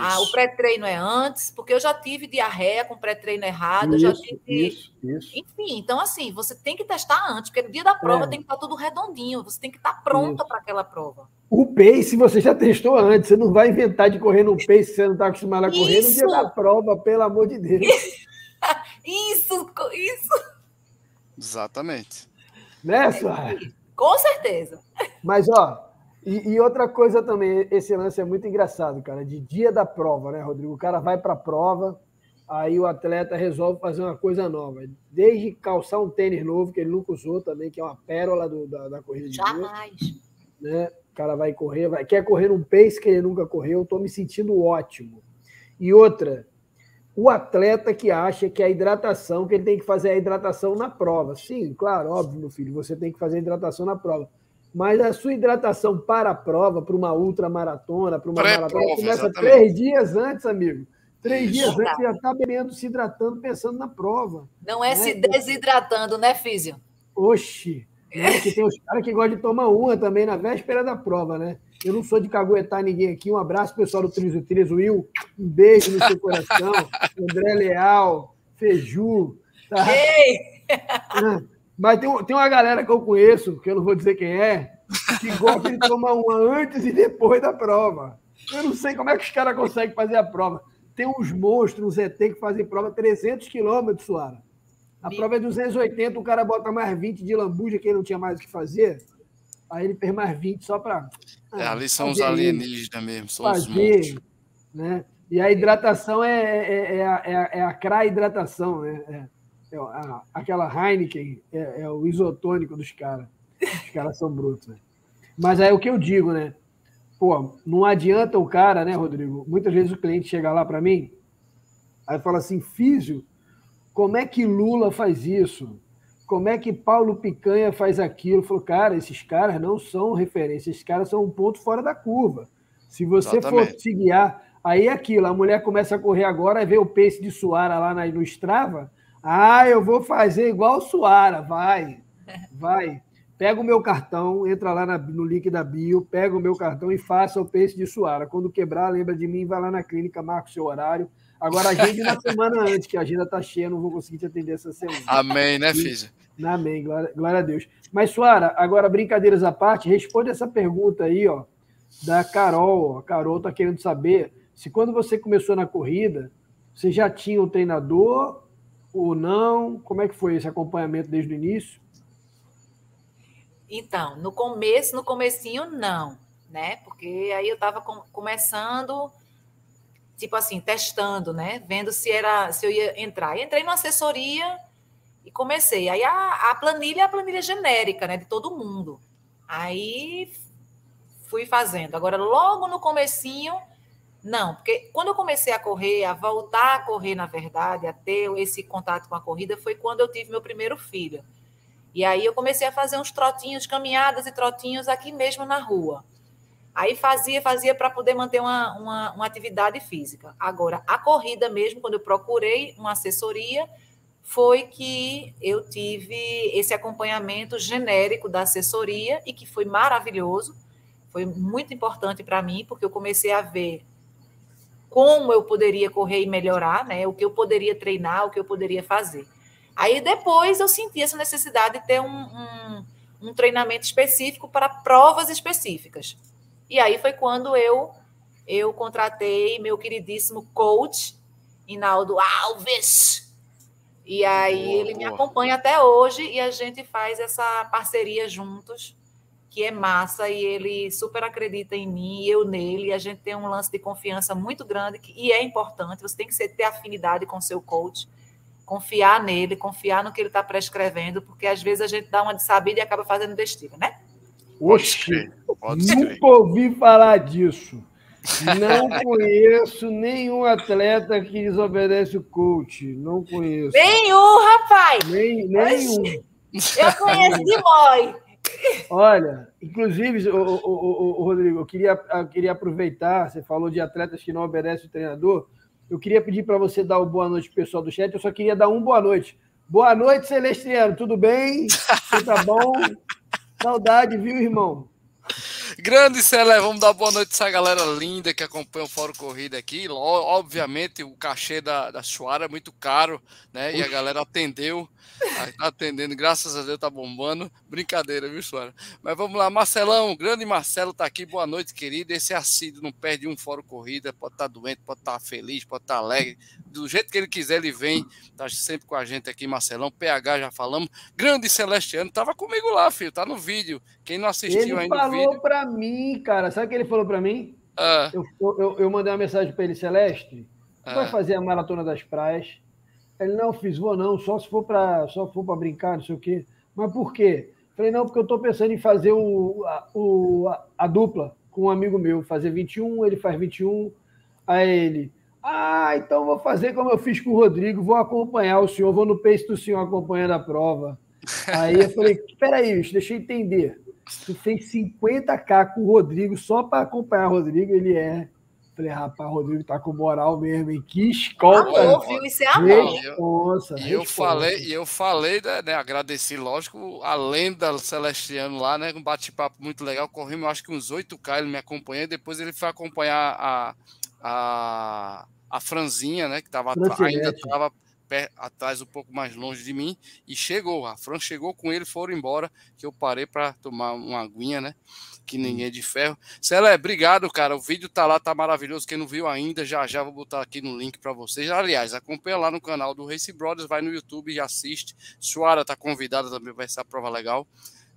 Ah, o pré-treino é antes, porque eu já tive diarreia com pré-treino errado, isso, já tive. Isso, isso. Enfim, então assim, você tem que testar antes, porque no dia da prova é. tem que estar tudo redondinho, você tem que estar pronta para aquela prova. O pace você já testou antes, você não vai inventar de correr no pace se você não está acostumado a correr no dia da prova, pelo amor de Deus. isso, isso. Exatamente. Né, Com certeza. Mas, ó, e, e, outra coisa também, esse lance é muito engraçado, cara, de dia da prova, né, Rodrigo? O cara vai para a prova, aí o atleta resolve fazer uma coisa nova. Desde calçar um tênis novo, que ele nunca usou também, que é uma pérola do, da, da corrida de Jamais. né? O cara vai correr, vai, quer correr um pace que ele nunca correu, estou me sentindo ótimo. E outra, o atleta que acha que a hidratação, que ele tem que fazer a hidratação na prova. Sim, claro, óbvio, meu filho, você tem que fazer a hidratação na prova Mas a sua hidratação para a prova, para uma ultramaratona, para uma maratona, começa exatamente. três dias antes, amigo. Três dias antes você já está bebendo, se hidratando, pensando na prova. Não é né? se desidratando, né, Físio? Oxi! Né? Que tem os caras que gostam de tomar uma também na véspera da prova, né? Eu não sou de caguetar ninguém aqui. Um abraço, pessoal do Triso Triso Will. Um beijo no seu coração. André Leal, Feju. Tá? Ei! Mas tem, tem uma galera que eu conheço, que eu não vou dizer quem é, que gosta de tomar uma antes e depois da prova. Eu não sei como é que os caras conseguem fazer a prova. Tem uns monstros, uns ET que fazem prova 300 quilômetros, Suara. A prova é 280, o cara bota mais 20 de lambuja, que ele não tinha mais o que fazer. Aí ele fez mais 20 só para. É, ah, ali são os alienígenas mesmo, são fazer, os monstros. Né? E a hidratação é, é, é, a, é, a, é a CRA hidratação, né? É, é a, aquela Heineken é, é, o isotônico dos caras. Os caras são brutos, né? Mas aí é o que eu digo, né? Pô, não adianta o cara, né, Rodrigo? Muitas vezes o cliente chega lá para mim, aí fala assim, físio, como é que Lula faz isso? Como é que Paulo Picanha faz aquilo? Falou, cara, esses caras não são referência, esses caras são um ponto fora da curva. Se você Exatamente. for se guiar, aí é aquilo, a mulher começa a correr agora, vê o pace de Suara lá no Strava, ah, eu vou fazer igual Suara, vai, vai. Pega o meu cartão, entra lá na, no link da bio, pega o meu cartão e faça o pace de Suara. Quando quebrar, lembra de mim, vai lá na clínica, marca o seu horário, Agora, agende na semana antes, que a agenda está cheia, não vou conseguir te atender essa semana. Amém, né, Físio? Amém, glória, glória a Deus. Mas, Suara, agora, brincadeiras à parte, responde essa pergunta aí, ó, da Carol. A Carol está querendo saber se quando você começou na corrida, você já tinha um treinador ou não? Como é que foi esse acompanhamento desde o início? Então, no começo, no comecinho, não, né? Porque aí eu estava com, começando tipo assim, testando, né? Vendo se era se eu ia entrar. E entrei numa assessoria e comecei. Aí a, a planilha é a planilha genérica, né? De todo mundo. Aí fui fazendo. Agora, logo no comecinho, não, porque quando eu comecei a correr, a voltar a correr, na verdade, a ter esse contato com a corrida, foi quando eu tive meu primeiro filho. E aí eu comecei a fazer uns trotinhos, caminhadas e trotinhos aqui mesmo na rua. Aí fazia, fazia para poder manter uma, uma, uma, atividade física. Agora, a corrida mesmo, quando eu procurei uma assessoria, foi que eu tive esse acompanhamento genérico da assessoria e que foi maravilhoso. Foi muito importante para mim, porque eu comecei a ver como eu poderia correr e melhorar, né? O que eu poderia treinar, o que eu poderia fazer. Aí depois eu senti essa necessidade de ter um, um, um treinamento específico para provas específicas. E aí foi quando eu eu contratei meu queridíssimo coach, Inaldo Alves. E aí boa, ele boa. me acompanha até hoje e a gente faz essa parceria juntos, que é massa, e ele super acredita em mim, e eu nele, e a gente tem um lance de confiança muito grande, que, e é importante, você tem que ter afinidade com o seu coach, confiar nele, confiar no que ele está prescrevendo, porque às vezes a gente dá uma de sabida e acaba fazendo besteira, né? Oxe, nunca ouvi falar disso. Não conheço nenhum atleta que desobedece o coach. Não conheço. Nenhum, rapaz. Nem, nenhum. Eu conheço de boy. Olha, inclusive, o, o, o, Rodrigo, eu queria, eu queria aproveitar, você falou de atletas que não obedecem o treinador. Eu queria pedir para você dar o boa noite pessoal do chat. Eu só queria dar um boa noite. Boa noite, Celestiano. Tudo bem? Você tá bom? Saudade, viu, irmão? Grande Celé, vamos dar boa noite a essa galera linda que acompanha o Fórum Corrida aqui. Obviamente, o cachê da, da Chuara é muito caro, né? E a galera atendeu. Tá atendendo, graças a Deus tá bombando. Brincadeira, viu, Suara? Mas vamos lá, Marcelão, grande Marcelo tá aqui. Boa noite, querido. Esse assíduo não perde um fórum corrida, pode estar tá doente, pode estar tá feliz, pode estar tá alegre. Do jeito que ele quiser, ele vem. Tá sempre com a gente aqui, Marcelão. PH já falamos. Grande Celestiano, tava comigo lá, filho. Tá no vídeo. Quem não assistiu ele ainda. Ele falou para mim, cara. Sabe o que ele falou para mim? Ah. Eu, eu, eu, mandei uma mensagem para ele, Celeste. Ah. Vai fazer a maratona das praias ele, não, fiz, vou não, só se for para só for para brincar, não sei o quê. Mas por quê? Falei, não, porque eu estou pensando em fazer o, a, o, a, a, dupla com um amigo meu, fazer 21, ele faz 21. Aí ele, ah, então vou fazer como eu fiz com o Rodrigo, vou acompanhar o senhor, vou no pace do senhor acompanhando a prova. Aí eu falei, peraí, deixa eu entender. Tu fez 50k com o Rodrigo só para acompanhar o Rodrigo, ele é. Falei, rapaz, o Rodrigo tá com moral mesmo, hein? Que escolta. Amor, viu? Isso é amor. Responsa, e eu falei, e eu falei, né, né, agradeci, lógico, a lenda Celestiano lá, né? Um bate-papo muito legal. Corremos, acho que uns 8K, ele me acompanhou, depois ele foi acompanhar a, a, a Franzinha, né? Que tava, ainda estava atrás, um pouco mais longe de mim, e chegou. A Fran chegou com ele, foram embora, que eu parei para tomar uma aguinha, né? Que ninguém é de ferro. Célé, obrigado, cara. O vídeo tá lá, tá maravilhoso. Quem não viu ainda, já já vou botar aqui no link para vocês. Aliás, acompanha lá no canal do Race Brothers, vai no YouTube e assiste. Suara tá convidada também, vai ser a prova legal.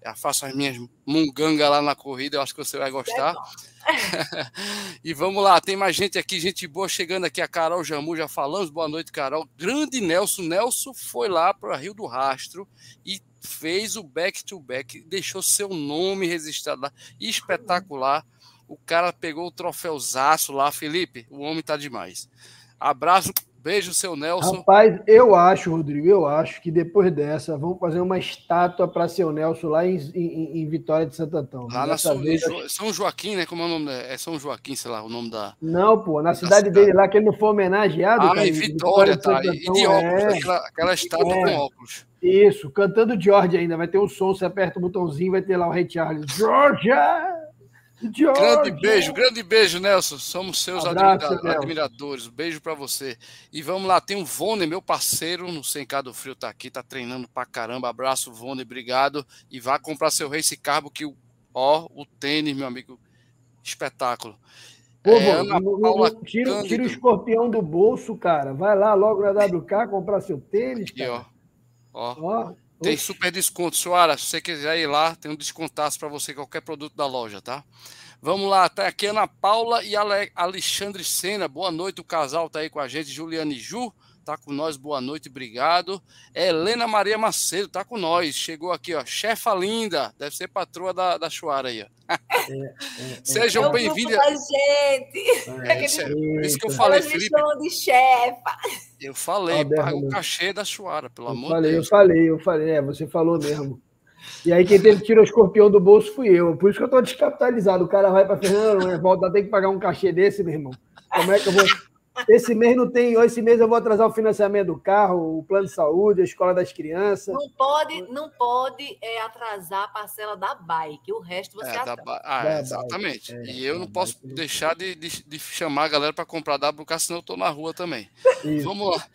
Eu faço as minhas munganga lá na corrida, eu acho que você vai gostar. e vamos lá, tem mais gente aqui, gente boa chegando aqui, a Carol Jamu, já falamos, boa noite, Carol. Grande Nelson, Nelson foi lá para Rio do Rastro e fez o back-to-back, -back, deixou seu nome registrado lá, espetacular. O cara pegou o troféuzaço lá, Felipe, o homem tá demais. Abraço, Beijo, seu Nelson. Rapaz, eu acho, Rodrigo, eu acho que depois dessa vamos fazer uma estátua para seu Nelson lá em, em, em, Vitória de Santo Antão. Lá na São, vez... São Joaquim, né? Como é o nome? É São Joaquim, sei lá, o nome da. Não, pô, na cidade, cidade. dele lá, que ele não foi homenageado. Ah, cara, em Vitória, Vitória tá. E de óculos, é. aquela, aquela estátua é. com óculos. Isso, cantando George ainda, vai ter um som, você aperta o botãozinho, vai ter lá o Rei Charles. Georgia! Grande beijo, grande beijo, Nelson. Somos seus Abraço, admira admiradores. Beijo para você. E vamos lá, tem o Vone, meu parceiro, no Sem do Frio, tá aqui, tá treinando pra caramba. Abraço, Vone, obrigado. E vá comprar seu Race Carbo, que ó, o tênis, meu amigo, espetáculo. Pô, é, tira, tira, o escorpião do bolso, cara. Vai lá logo na WK comprar seu tênis, aqui, cara. Ó. ó. ó. Tem super desconto, Suara. Se você quiser ir lá, tem um descontaço para você, qualquer produto da loja, tá? Vamos lá, tá aqui Ana Paula e Ale Alexandre Sena. Boa noite, o casal tá aí com a gente, Juliane Ju tá com nós, boa noite, obrigado. Helena Maria Macedo tá com nós, chegou aqui, ó, chefa linda, deve ser patroa da, da Chuara aí, ó. É, é, é. Sejam é bem-vindos. gente. É, isso, é, isso que eu falei, Elas Felipe. de chefa. Eu falei, paga o cachê da Chuara, pelo eu amor de Deus. Eu falei, eu falei, é, você falou mesmo. E aí quem teve que tirar o escorpião do bolso fui eu. Por isso que eu tô descapitalizado. O cara vai para Fernando, volta, tem que pagar um cachê desse, meu irmão. Como é que eu vou esse mês não tem, esse mês eu vou atrasar o financiamento do carro, o plano de saúde, a escola das crianças. Não pode, não pode é, atrasar a parcela da bike, o resto você é, atrasa. Ah, é, exatamente. É, e eu não posso deixar de, de, de, chamar a galera para comprar WK, senão eu estou na rua também. Isso. Vamos lá.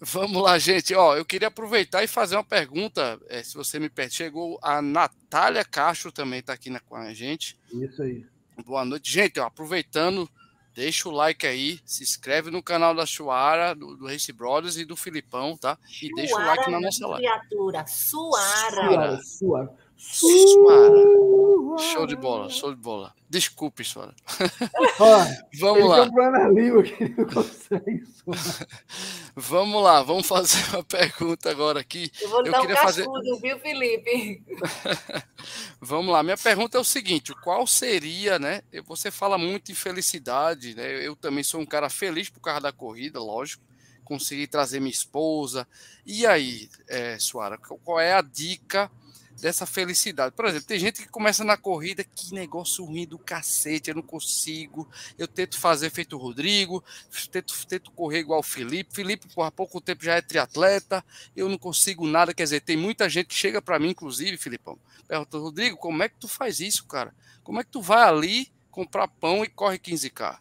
Vamos lá, gente. Ó, eu queria aproveitar e fazer uma pergunta, é, se você me pede. Chegou a Natália Castro também está aqui na, com a gente. Isso aí. Boa noite, gente. Ó, aproveitando Deixa o like aí, se inscreve no canal da Chuara, do, do Race Brothers e do Filipão, tá? E Chuara, deixa o like na nossa live. Criatura, Suara. Suara. Suara. Suara. Show de bola, show de bola. Desculpe, Suara. vamos lá. vamos lá, vamos fazer uma pergunta agora aqui. Eu vou dar Eu queria um cascudo, fazer... viu, Felipe? vamos lá, minha pergunta é o seguinte: qual seria, né? Você fala muito em felicidade, né? Eu também sou um cara feliz por causa da corrida, lógico. Consegui trazer minha esposa. E aí, é, Suara, qual é a dica? Dessa felicidade. Por exemplo, tem gente que começa na corrida, que negócio ruim do cacete, eu não consigo. Eu tento fazer feito o Rodrigo, tento, tento correr igual o Felipe. Felipe, por pouco tempo já é triatleta, eu não consigo nada. Quer dizer, tem muita gente que chega para mim, inclusive, Filipão, pergunta, Rodrigo, como é que tu faz isso, cara? Como é que tu vai ali comprar pão e corre 15K?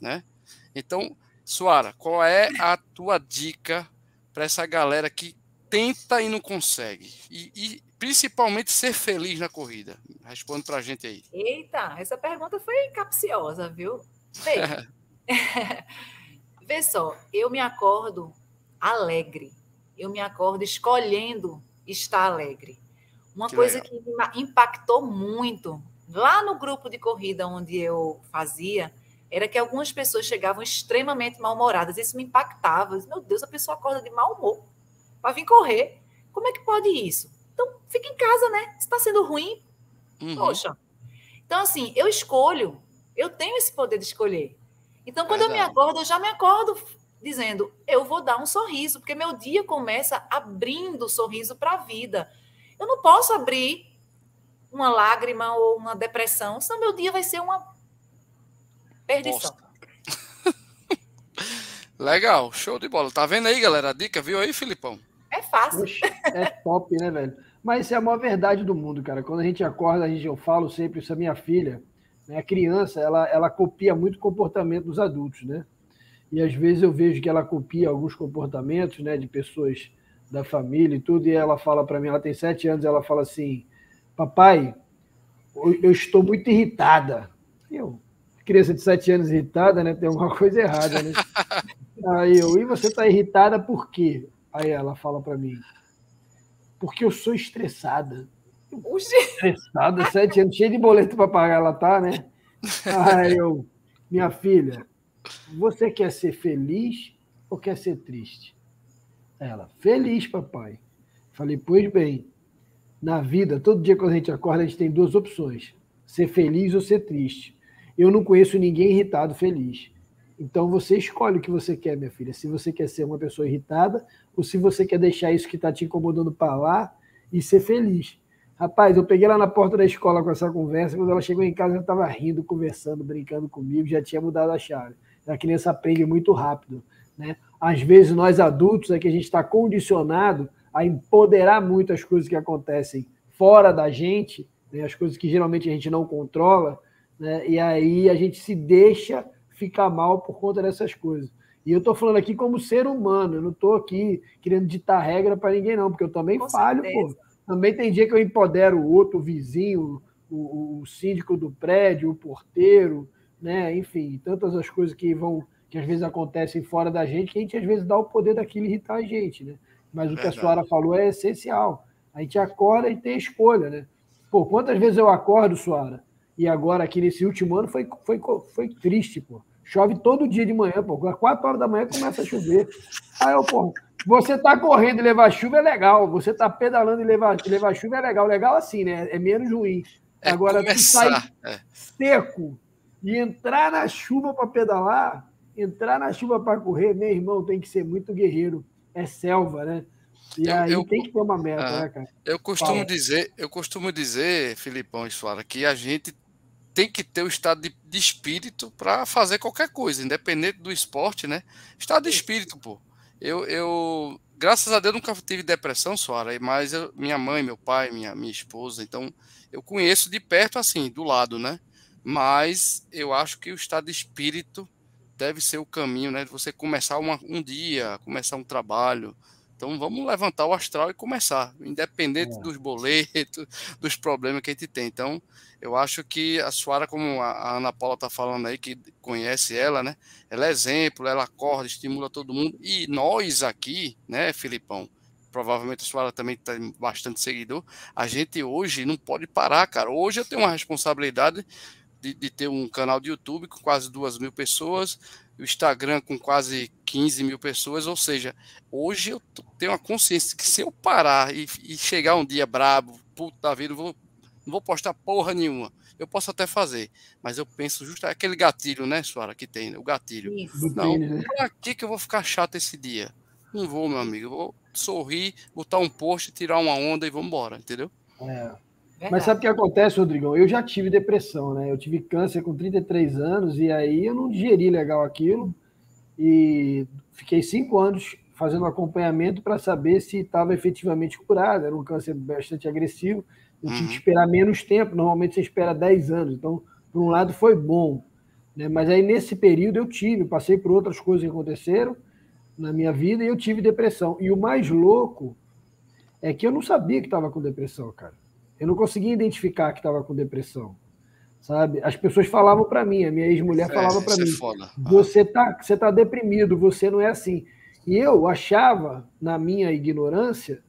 Né? Então, Suara, qual é a tua dica para essa galera que tenta e não consegue? E, e principalmente ser feliz na corrida? Responde para a gente aí. Eita, essa pergunta foi capciosa, viu? Vê, Vê só, eu me acordo alegre. Eu me acordo escolhendo estar alegre. Uma que coisa legal. que me impactou muito lá no grupo de corrida onde eu fazia era que algumas pessoas chegavam extremamente mal-humoradas. Isso me impactava. Meu Deus, a pessoa acorda de mau humor para vir correr. Como é que pode isso? Então, fica em casa, né? Se está sendo ruim, uhum. poxa. Então, assim, eu escolho. Eu tenho esse poder de escolher. Então, quando Verdade. eu me acordo, eu já me acordo dizendo, eu vou dar um sorriso, porque meu dia começa abrindo o sorriso para a vida. Eu não posso abrir uma lágrima ou uma depressão, senão meu dia vai ser uma perdição. Legal, show de bola. Tá vendo aí, galera? A dica, viu aí, Filipão? É fácil. é top, né, velho? Mas isso é a maior verdade do mundo, cara. Quando a gente acorda, a gente, eu falo sempre isso, a minha filha, né, a criança, ela, ela copia muito o comportamento dos adultos, né? E às vezes eu vejo que ela copia alguns comportamentos, né, de pessoas da família e tudo, e ela fala para mim, ela tem sete anos, ela fala assim, papai, eu estou muito irritada. Eu, criança de sete anos irritada, né? Tem alguma coisa errada, né? Aí eu, e você está irritada por quê? Aí ela fala para mim, porque eu sou estressada. Puxa. Estressada, sete anos, cheio de boleto para pagar, ela tá, né? Aí eu, minha filha, você quer ser feliz ou quer ser triste? Ela, feliz, papai. Falei, pois bem, na vida, todo dia quando a gente acorda, a gente tem duas opções: ser feliz ou ser triste. Eu não conheço ninguém irritado feliz. Então você escolhe o que você quer, minha filha. Se você quer ser uma pessoa irritada ou se você quer deixar isso que está te incomodando para lá e ser feliz. Rapaz, eu peguei lá na porta da escola com essa conversa. Quando ela chegou em casa, ela estava rindo, conversando, brincando comigo, já tinha mudado a chave. A criança aprende muito rápido. Né? Às vezes, nós adultos é que a gente está condicionado a empoderar muito as coisas que acontecem fora da gente, né? as coisas que geralmente a gente não controla, né? e aí a gente se deixa ficar mal por conta dessas coisas. E eu estou falando aqui como ser humano, eu não estou aqui querendo ditar regra para ninguém, não, porque eu também Com falho, pô. Também tem dia que eu empodero o outro, o vizinho, o, o síndico do prédio, o porteiro, né? Enfim, tantas as coisas que vão, que às vezes acontecem fora da gente, que a gente às vezes dá o poder daquilo irritar a gente, né? Mas Verdade. o que a Suara falou é essencial. A gente acorda e tem escolha, né? Pô, quantas vezes eu acordo, Suara? E agora, aqui nesse último ano, foi, foi, foi triste, pô. Chove todo dia de manhã, pô. Às quatro horas da manhã começa a chover. Aí eu, pô, você tá correndo e levar chuva é legal. Você tá pedalando e levar, levar chuva é legal. Legal assim, né? É menos ruim. É agora, começar. tu sai é. seco e entrar na chuva para pedalar, entrar na chuva para correr, meu irmão, tem que ser muito guerreiro. É selva, né? E eu, aí eu, tem que ter uma meta, ah, né, cara? Eu costumo Fala. dizer, eu costumo dizer, Filipão e Suara, que a gente tem que ter o estado de, de espírito para fazer qualquer coisa, independente do esporte, né? Estado de espírito, pô. Eu, eu graças a Deus nunca tive depressão, Suara, mas eu, minha mãe, meu pai, minha, minha esposa, então eu conheço de perto assim, do lado, né? mas eu acho que o estado de espírito deve ser o caminho, né? De você começar uma, um dia, começar um trabalho. Então vamos levantar o astral e começar, independente é. dos boletos, dos problemas que a gente tem. Então, eu acho que a Suara, como a Ana Paula está falando aí, que conhece ela, né? Ela é exemplo, ela acorda, estimula todo mundo. E nós aqui, né, Filipão? Provavelmente a Suara também tem bastante seguidor. A gente hoje não pode parar, cara. Hoje eu tenho uma responsabilidade de, de, ter um canal de YouTube com quase duas mil pessoas, o Instagram com quase 15 mil pessoas, ou seja, hoje eu tenho a consciência que se eu parar e, e chegar um dia brabo, puta da vida, não vou, não vou postar porra nenhuma. Eu posso até fazer, mas eu penso justo aquele gatilho, né, Suara, que tem, o gatilho. Isso. Não, né? pra que, que eu vou ficar chato esse dia? Não vou, meu amigo. Eu vou sorrir, botar um post, tirar uma onda e vamos embora, entendeu? É. Verdade. Mas sabe o que acontece, Rodrigão? Eu já tive depressão, né? Eu tive câncer com 33 anos e aí eu não digeri legal aquilo e fiquei cinco anos fazendo acompanhamento para saber se estava efetivamente curado. Era um câncer bastante agressivo. Eu tive que uhum. esperar menos tempo. Normalmente você espera 10 anos. Então, por um lado, foi bom. Né? Mas aí, nesse período, eu tive, passei por outras coisas que aconteceram na minha vida e eu tive depressão. E o mais louco é que eu não sabia que estava com depressão, cara. Eu não conseguia identificar que estava com depressão. Sabe? As pessoas falavam para mim, a minha ex-mulher é, falava para é mim: é você tá, você tá deprimido, você não é assim. E eu achava, na minha ignorância,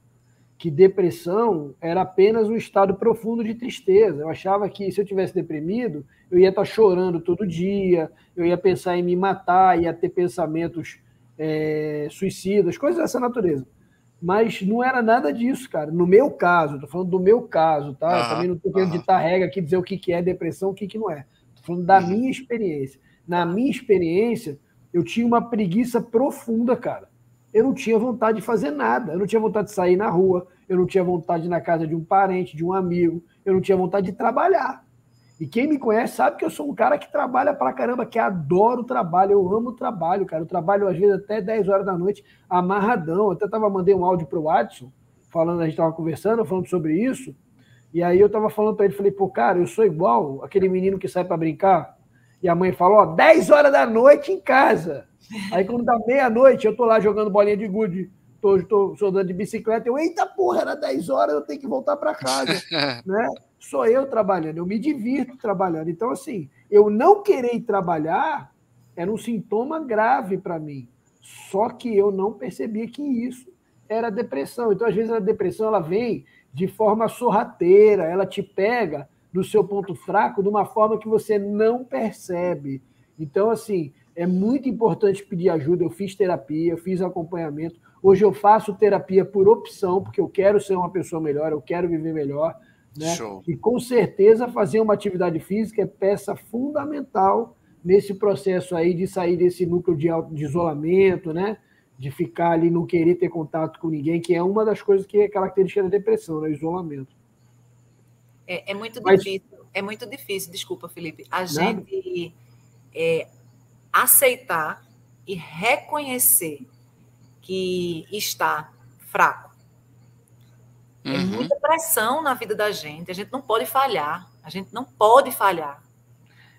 que depressão era apenas um estado profundo de tristeza. Eu achava que se eu tivesse deprimido, eu ia estar tá chorando todo dia, eu ia pensar em me matar, ia ter pensamentos é, suicidas, coisas dessa natureza. Mas não era nada disso, cara. No meu caso, tô falando do meu caso, tá? Também não tô querendo ditar regra aqui, dizer o que, que é depressão, o que, que não é. Tô falando da uhum. minha experiência. Na minha experiência, eu tinha uma preguiça profunda, cara. Eu não tinha vontade de fazer nada. Eu não tinha vontade de sair na rua. eu não tinha vontade de ir na casa de um parente, de um amigo, eu não tinha vontade de trabalhar. E quem me conhece sabe que eu sou um cara que trabalha pra caramba, que adoro o trabalho, eu amo o trabalho, cara. Eu trabalho às vezes até 10 horas da noite, amarradão. Eu até tava mandei um áudio pro Watson, falando, a gente tava conversando, falando sobre isso. E aí eu tava falando para ele, falei, pô, cara, eu sou igual aquele menino que sai para brincar. E a mãe falou, ó, 10 horas da noite em casa. Aí quando dá meia-noite, eu tô lá jogando bolinha de gude, tô, tô, tô andando de bicicleta, eu, eita porra, era 10 horas, eu tenho que voltar para casa, né? Sou eu trabalhando, eu me divirto trabalhando. Então, assim, eu não querer trabalhar era um sintoma grave para mim. Só que eu não percebia que isso era depressão. Então, às vezes, a depressão ela vem de forma sorrateira, ela te pega no seu ponto fraco de uma forma que você não percebe. Então, assim, é muito importante pedir ajuda. Eu fiz terapia, eu fiz acompanhamento. Hoje eu faço terapia por opção, porque eu quero ser uma pessoa melhor, eu quero viver melhor. Né? Show. E com certeza fazer uma atividade física é peça fundamental nesse processo aí de sair desse núcleo de, de isolamento, né? De ficar ali, não querer ter contato com ninguém, que é uma das coisas que é característica da depressão, né? O isolamento. É, é muito Mas... difícil, é muito difícil, desculpa, Felipe, a gente é, aceitar e reconhecer que está fraco Uhum. Tem muita pressão na vida da gente. A gente não pode falhar. A gente não pode falhar.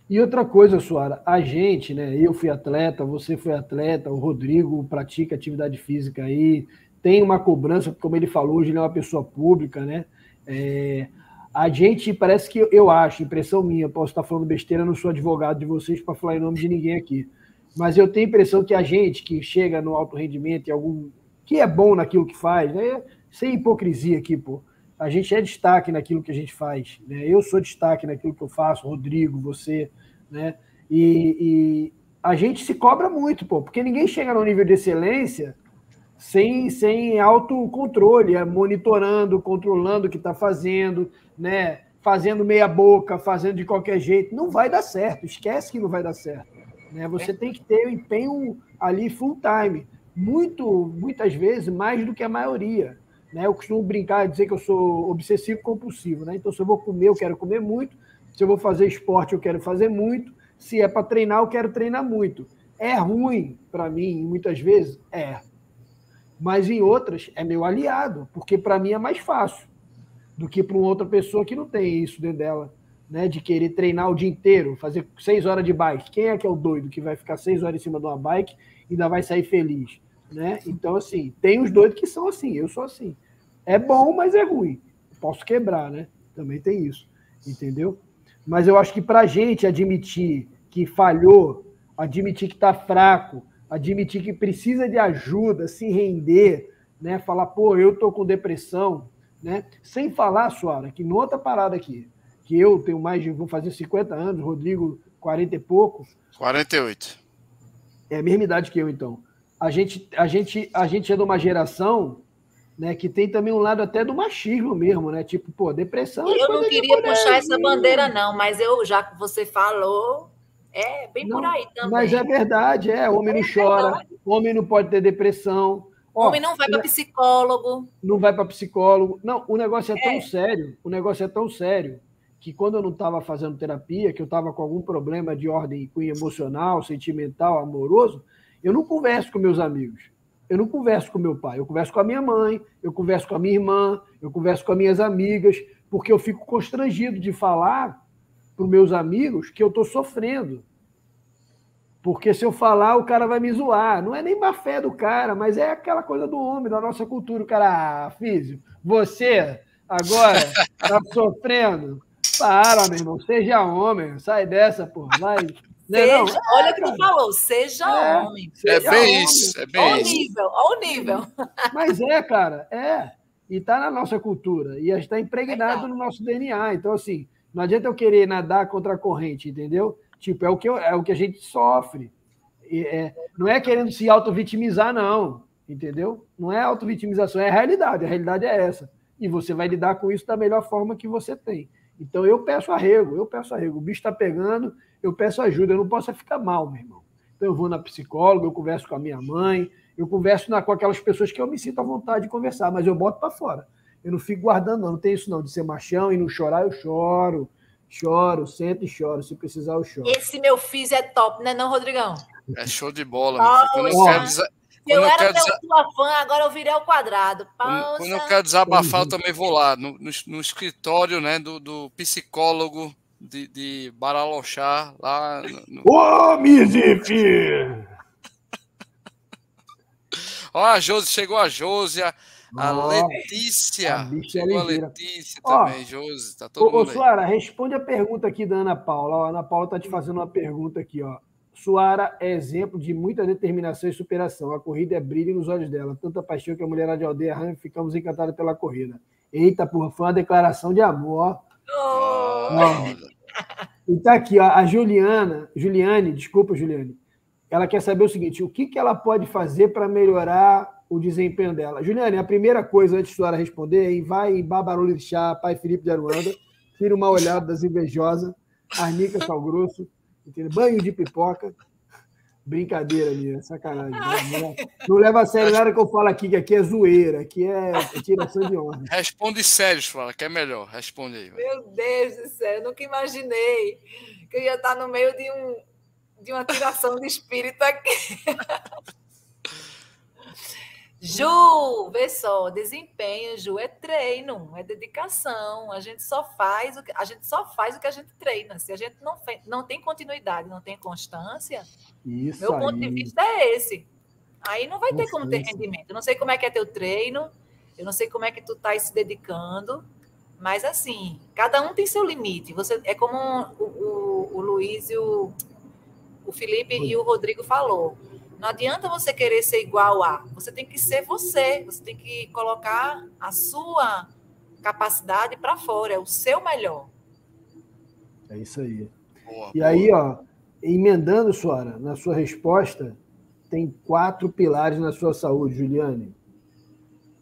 E outra coisa, Suara, a gente, né? Eu fui atleta, você foi atleta, o Rodrigo pratica atividade física aí, tem uma cobrança, como ele falou, hoje ele é uma pessoa pública, né? É, a gente parece que eu acho, impressão minha, posso estar falando besteira, não sou advogado de vocês para falar em nome de ninguém aqui, mas eu tenho a impressão que a gente que chega no alto rendimento e algum que é bom naquilo que faz, né? Sem hipocrisia aqui, pô. A gente é destaque naquilo que a gente faz. Né? Eu sou destaque naquilo que eu faço, Rodrigo, você, né? E, e a gente se cobra muito, pô, porque ninguém chega no nível de excelência sem, sem autocontrole, é monitorando, controlando o que está fazendo, né? Fazendo meia boca, fazendo de qualquer jeito. Não vai dar certo, esquece que não vai dar certo. Né? Você tem que ter o empenho ali full time. Muito, muitas vezes, mais do que a maioria. Né? Eu costumo brincar e dizer que eu sou obsessivo compulsivo. Né? Então, se eu vou comer, eu quero comer muito. Se eu vou fazer esporte, eu quero fazer muito. Se é para treinar, eu quero treinar muito. É ruim para mim, muitas vezes? É. Mas em outras, é meu aliado, porque para mim é mais fácil do que para uma outra pessoa que não tem isso dentro dela. Né, de querer treinar o dia inteiro, fazer seis horas de bike. Quem é que é o doido que vai ficar seis horas em cima de uma bike e ainda vai sair feliz? Né? Então, assim, tem os doidos que são assim, eu sou assim. É bom, mas é ruim. Posso quebrar, né? Também tem isso, entendeu? Mas eu acho que para gente admitir que falhou, admitir que está fraco, admitir que precisa de ajuda, se render, né? Falar, pô, eu tô com depressão, né? Sem falar, Suara, que noutra parada aqui, que eu tenho mais de, vou fazer 50 anos, Rodrigo 40 e pouco. 48. É a mesma idade que eu, então a gente, a gente, a gente é de uma geração né, que tem também um lado até do machismo mesmo, né? Tipo, pô, depressão. É eu não queria puxar essa bandeira, não, mas eu, já que você falou, é bem não, por aí também. Mas é verdade, é. Homem não é chora, homem não pode ter depressão. Ó, homem não vai para psicólogo. Não vai para psicólogo. Não, o negócio é, é tão sério, o negócio é tão sério que quando eu não estava fazendo terapia, que eu estava com algum problema de ordem emocional, sentimental, amoroso, eu não converso com meus amigos. Eu não converso com meu pai. Eu converso com a minha mãe, eu converso com a minha irmã, eu converso com as minhas amigas, porque eu fico constrangido de falar para os meus amigos que eu estou sofrendo. Porque se eu falar, o cara vai me zoar. Não é nem má fé do cara, mas é aquela coisa do homem, da nossa cultura. O cara, ah, físico, você agora está sofrendo? Para, meu irmão, seja homem, sai dessa, pô. Vai, Seja, não, olha o que tu falou, seja é, homem. É seja é bem homem. isso, é bem ao isso. nível, ao nível. Mas é, cara, é. E está na nossa cultura. E está impregnado é no nosso DNA. Então, assim, não adianta eu querer nadar contra a corrente, entendeu? Tipo, é o que, eu, é o que a gente sofre. É, não é querendo se auto-vitimizar, não. Entendeu? Não é auto-vitimização, é a realidade. A realidade é essa. E você vai lidar com isso da melhor forma que você tem. Então eu peço arrego, eu peço arrego. O bicho está pegando, eu peço ajuda, eu não posso ficar mal, meu irmão. Então eu vou na psicóloga, eu converso com a minha mãe, eu converso na, com aquelas pessoas que eu me sinto à vontade de conversar, mas eu boto para fora. Eu não fico guardando, não. Não tem isso, não, de ser machão e não chorar, eu choro. Choro, sento e choro. Se precisar, eu choro. Esse meu físico é top, né, não, Rodrigão? É show de bola, oh, quando eu, quero desa... eu, eu era desa... tua fã, agora eu virei ao quadrado. Quando, quando, eu quero desabafar, eu também vou lá, no, no, no escritório né, do, do psicólogo de, de Baralochá, lá. No... Ô, Mizifi! Ó, a Josi, chegou a Josi, a, a Letícia. A chegou a Letícia também, Josi, tá todo ô, mundo ô, Suara, responde a pergunta aqui da Ana Paula. Ó, a Ana Paula tá te fazendo uma pergunta aqui, ó. Suara é exemplo de muita determinação e superação. A corrida é brilho nos olhos dela. Tanta paixão que a mulher de aldeia arranha ficamos encantados pela corrida. Eita, porra, foi uma declaração de amor. Oh. E tá aqui, ó, a Juliana, Juliane, desculpa, Juliane. Ela quer saber o seguinte: o que, que ela pode fazer para melhorar o desempenho dela? Juliane, a primeira coisa, antes de senhora responder, aí vai em Chá, Pai Felipe de Aruanda, tira uma olhada das invejosas, Arnica Sal Grosso, entendeu? banho de pipoca. Brincadeira ali, sacanagem. Né? Não, leva a sério nada que eu falo aqui, que aqui é zoeira, aqui é, tiração de onda. Responde sério, fala, que é melhor. Responde aí. Meu Deus do céu, eu nunca imaginei que eu ia estar no meio de, um, de uma tiração de espírito aqui. Ju, vê só, desempenho, Ju, é treino, é dedicação. A gente só faz o que a gente só faz o que a gente treina. Se a gente não, não tem continuidade, não tem constância, Isso meu aí. ponto de vista é esse. Aí não vai ter como ter rendimento. Eu não sei como é que é teu treino, eu não sei como é que tu tá se dedicando, mas assim, cada um tem seu limite. Você é como o, o, o Luiz e o, o Felipe e o Rodrigo falou não adianta você querer ser igual a. Você tem que ser você. Você tem que colocar a sua capacidade para fora, é o seu melhor. É isso aí. Boa, e boa. aí, ó, emendando, Suara, na sua resposta, tem quatro pilares na sua saúde, Juliane.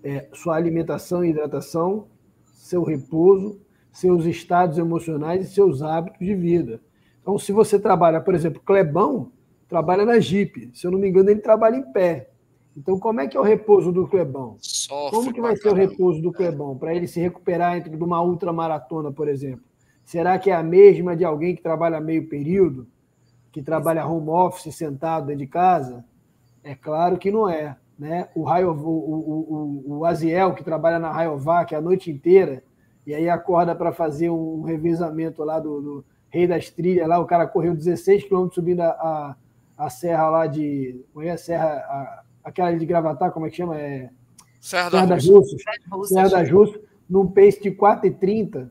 É sua alimentação e hidratação, seu repouso, seus estados emocionais e seus hábitos de vida. Então, se você trabalha, por exemplo, Clebão, trabalha na Jeep. Se eu não me engano, ele trabalha em pé. Então, como é que é o repouso do Clebão? Sofre como que vai ser caramba. o repouso do Clebão para ele se recuperar entre de uma ultramaratona, por exemplo? Será que é a mesma de alguém que trabalha meio período, que trabalha home office sentado dentro de casa? É claro que não é. Né? O, Raio, o, o, o, o Aziel, que trabalha na Rayovac a noite inteira, e aí acorda para fazer um revezamento lá do, do, Rei das Trilhas, lá o cara correu 16 quilômetros subindo a, a a serra lá de. Como é a serra? A, aquela de Gravatar, como é que chama? É, serra, serra da Russas. Serra da Russas, num pace de 4,30.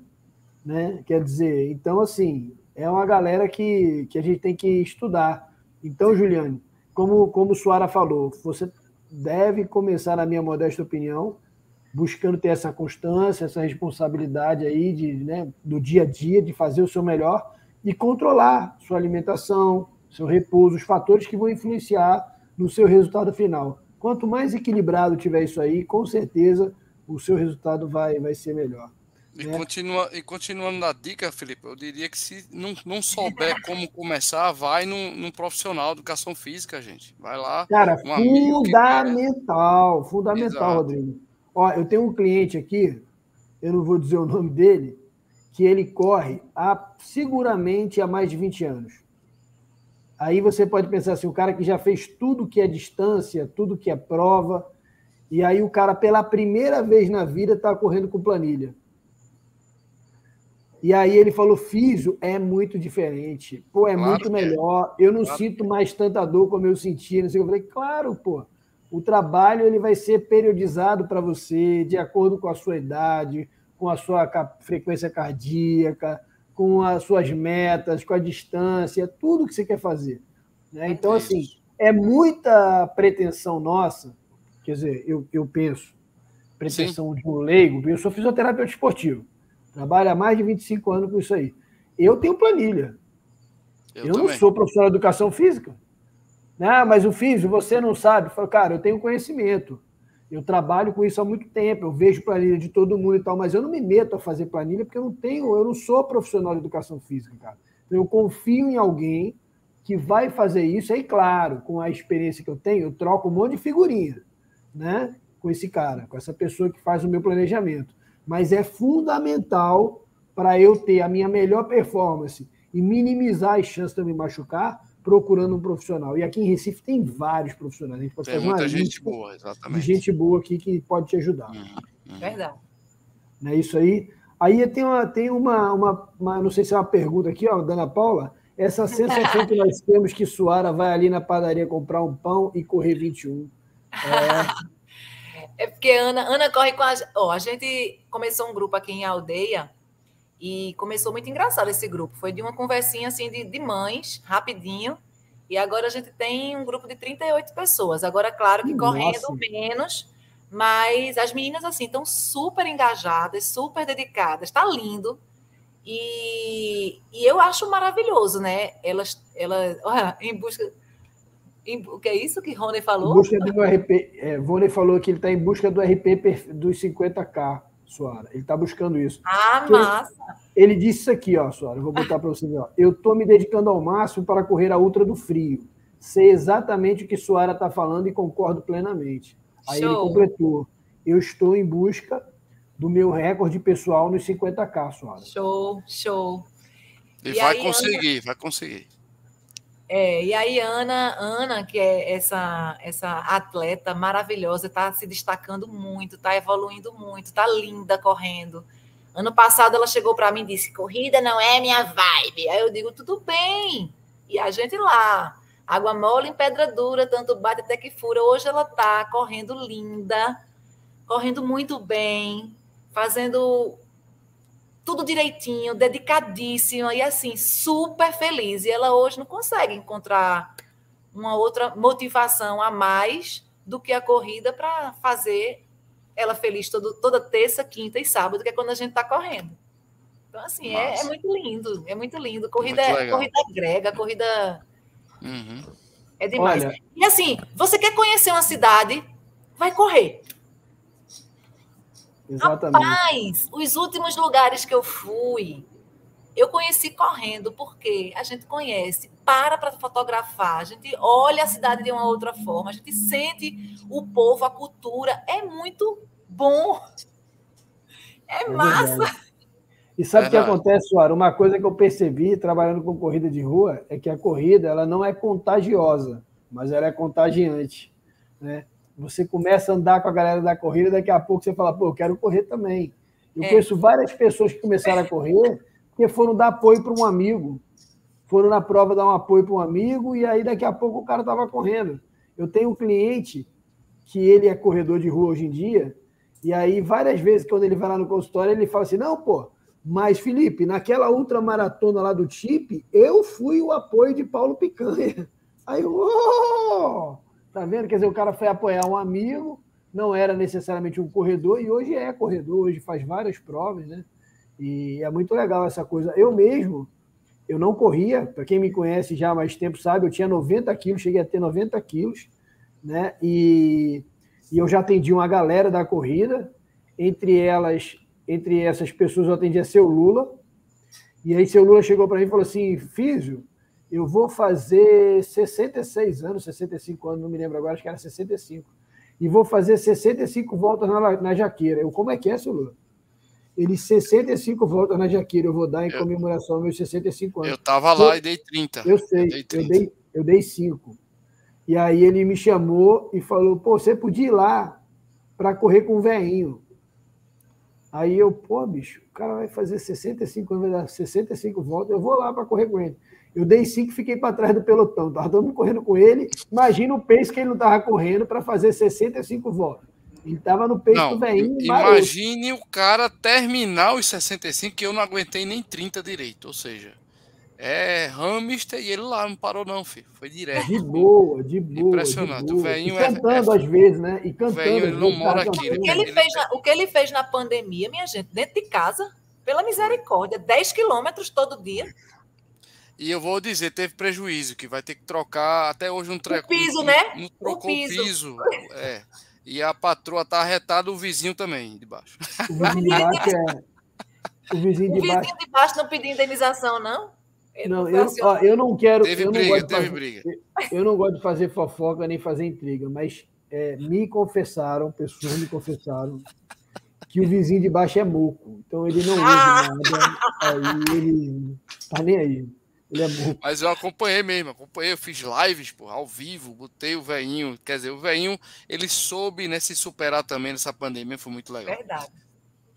Né? Quer dizer, então, assim, é uma galera que, que a gente tem que estudar. Então, Juliane, como, como o Suara falou, você deve começar, na minha modesta opinião, buscando ter essa constância, essa responsabilidade aí de, né, do dia a dia, de fazer o seu melhor e controlar sua alimentação, seu repouso, os fatores que vão influenciar no seu resultado final. Quanto mais equilibrado tiver isso aí, com certeza o seu resultado vai, vai ser melhor. E, né? continua, e continuando na dica, Felipe, eu diria que se não, não souber como começar, vai num, num profissional de educação física, gente. Vai lá. Cara, fundamental, fundamental, Exato. Rodrigo. Ó, eu tenho um cliente aqui, eu não vou dizer o nome dele, que ele corre há, seguramente há mais de 20 anos. Aí você pode pensar assim, o cara que já fez tudo que é distância, tudo que é prova, e aí o cara pela primeira vez na vida está correndo com planilha. E aí ele falou, físio é muito diferente. Pô, é claro muito melhor. Eu não claro sinto mais tanta dor como eu sentia. Eu falei, claro, pô. O trabalho ele vai ser periodizado para você, de acordo com a sua idade, com a sua frequência cardíaca, com as suas metas, com a distância, tudo que você quer fazer. Né? Então, assim, é muita pretensão nossa, quer dizer, eu, eu penso, pretensão Sim. de um leigo, eu sou fisioterapeuta esportivo, trabalho há mais de 25 anos com isso aí. Eu tenho planilha. Eu, eu não sou professor de educação física. Ah, mas o físico, você não sabe. Eu falo, cara, eu tenho conhecimento. Eu trabalho com isso há muito tempo, eu vejo planilha de todo mundo e tal, mas eu não me meto a fazer planilha porque eu não tenho, eu não sou profissional de educação física, cara. Eu confio em alguém que vai fazer isso, aí, claro, com a experiência que eu tenho, eu troco um monte de figurinha, né? Com esse cara, com essa pessoa que faz o meu planejamento. mas é fundamental para eu ter a minha melhor performance e minimizar as chances de eu me machucar procurando um profissional. E aqui em Recife tem vários profissionais. A gente pode tem muita gente boa, exatamente. Gente boa aqui que pode te ajudar. Uhum, uhum. Verdade. Não é isso aí? Aí tem uma, tem uma, uma, uma, não sei se é uma pergunta aqui, ó, Dana Paula. Essa sensação que nós temos que Suara vai ali na padaria comprar um pão e correr 21. É, é porque Ana, Ana corre com a. Ó, a gente começou um grupo aqui em aldeia e começou muito engraçado esse grupo. Foi de uma conversinha assim de, de mães, rapidinho. E agora a gente tem um grupo de 38 pessoas. Agora, claro que Nossa. correndo menos, mas as meninas assim estão super engajadas, super dedicadas. Está lindo. E, e eu acho maravilhoso, né? Elas, elas olha, em busca. Em, o que é isso que Rony falou? Em busca do RP. É, Rony falou que ele está em busca do RP dos 50K. Suara. Ele está buscando isso. Ah, massa! Ele, disse isso aqui, ó, Suara. Eu vou botar para você ver. Ó. Eu estou me dedicando ao máximo para correr a Ultra do Frio. Sei exatamente o que Suara está falando e concordo plenamente. Aí Show. ele completou. Eu estou em busca do meu recorde pessoal nos 50K, Suara. Show, show. E, e vai aí, conseguir, Ana... vai conseguir. É, e aí, Ana, Ana, que é essa, essa atleta maravilhosa, está se destacando muito, está evoluindo muito, está linda correndo. Ano passado ela chegou para mim e disse: corrida não é minha vibe. Aí eu digo: tudo bem. E a gente lá, água mole em pedra dura, tanto bate até que fura. Hoje ela está correndo linda, correndo muito bem, fazendo tudo direitinho, dedicadíssima e assim, super feliz. E ela hoje não consegue encontrar uma outra motivação a mais do que a corrida para fazer ela feliz todo, toda terça, quinta e sábado, que é quando a gente está correndo. Então, assim, é, é, muito lindo, é muito lindo. Corrida, muito é, corrida grega, corrida. Uhum. É demais. Olha... E assim, você quer conhecer uma cidade, vai correr. Exatamente. Rapaz, os últimos lugares que eu fui, eu conheci correndo, porque a gente conhece, para para fotografar, a gente olha a cidade de uma outra forma, a gente sente o povo, a cultura, é muito bom. É, é massa. Verdade. E sabe o que acontece, Suara? Uma coisa que eu percebi trabalhando com corrida de rua é que a corrida ela não é contagiosa, mas ela é contagiante. Né? Você começa a andar com a galera da corrida, daqui a pouco você fala, pô, eu quero correr também. Eu é. conheço várias pessoas que começaram a correr porque foram dar apoio para um amigo. Foram na prova dar um apoio para um amigo e aí daqui a pouco o cara estava correndo. Eu tenho um cliente que ele é corredor de rua hoje em dia, e aí várias vezes quando ele vai lá no consultório, ele fala assim: "Não, pô, mas Felipe, naquela ultramaratona lá do TIP, eu fui o apoio de Paulo Picanha". Aí, oh! Tá vendo? Quer dizer, o cara foi apoiar um amigo, não era necessariamente um corredor, e hoje é corredor, hoje faz várias provas, né? E é muito legal essa coisa. Eu mesmo, eu não corria, para quem me conhece já há mais tempo sabe, eu tinha 90 quilos, cheguei a ter 90 quilos, né? E, e eu já atendi uma galera da corrida, entre elas, entre essas pessoas eu atendia seu Lula, e aí seu Lula chegou para mim e falou assim, Físio, eu vou fazer 66 anos, 65 anos, não me lembro agora, acho que era 65. E vou fazer 65 voltas na, na jaqueira. Eu, como é que é, seu Lula? Ele 65 voltas na jaqueira, eu vou dar em comemoração aos meus 65 anos. Eu estava lá e dei 30. Eu sei, eu dei, 30. eu dei, eu dei 5. E aí ele me chamou e falou: pô, você podia ir lá para correr com o veinho. Aí eu, pô, bicho, o cara vai fazer 65 anos, vai dar 65 voltas, eu vou lá para correr com ele. Eu dei cinco e fiquei para trás do pelotão. Estava todo mundo correndo com ele. Imagina o pace que ele não estava correndo para fazer 65 voltas. Ele estava no pace não, do velhinho. Imagine o cara terminar os 65, que eu não aguentei nem 30 direito. Ou seja, é hamster e ele lá não parou, não, filho. Foi direto. De boa, de boa. Impressionante. Boa. O velhinho é. Cantando é, às vezes, né? E cantando. O velhinho, ele não mora aqui. O que ele, fez na, o que ele fez na pandemia, minha gente, dentro de casa, pela misericórdia, 10 quilômetros todo dia. E eu vou dizer, teve prejuízo, que vai ter que trocar até hoje um treco. O piso, né? Não trocou o piso. piso. É. E a patroa tá arretada, o vizinho também, de baixo. O vizinho de baixo é. O vizinho de, o vizinho baixo... de baixo não pediu indenização, não? Ele não, eu, ó, eu não quero. Teve eu briga, não teve fazer, briga. Eu não gosto de fazer fofoca nem fazer intriga, mas é, me confessaram, pessoas me confessaram, que o vizinho de baixo é moco. Então ele não ouve nada. Aí ele tá nem aí. Ele é moco. Mas eu acompanhei mesmo, acompanhei, eu fiz lives, pô, ao vivo, botei o veinho. Quer dizer, o veinho, ele soube né, se superar também nessa pandemia, foi muito legal. Verdade.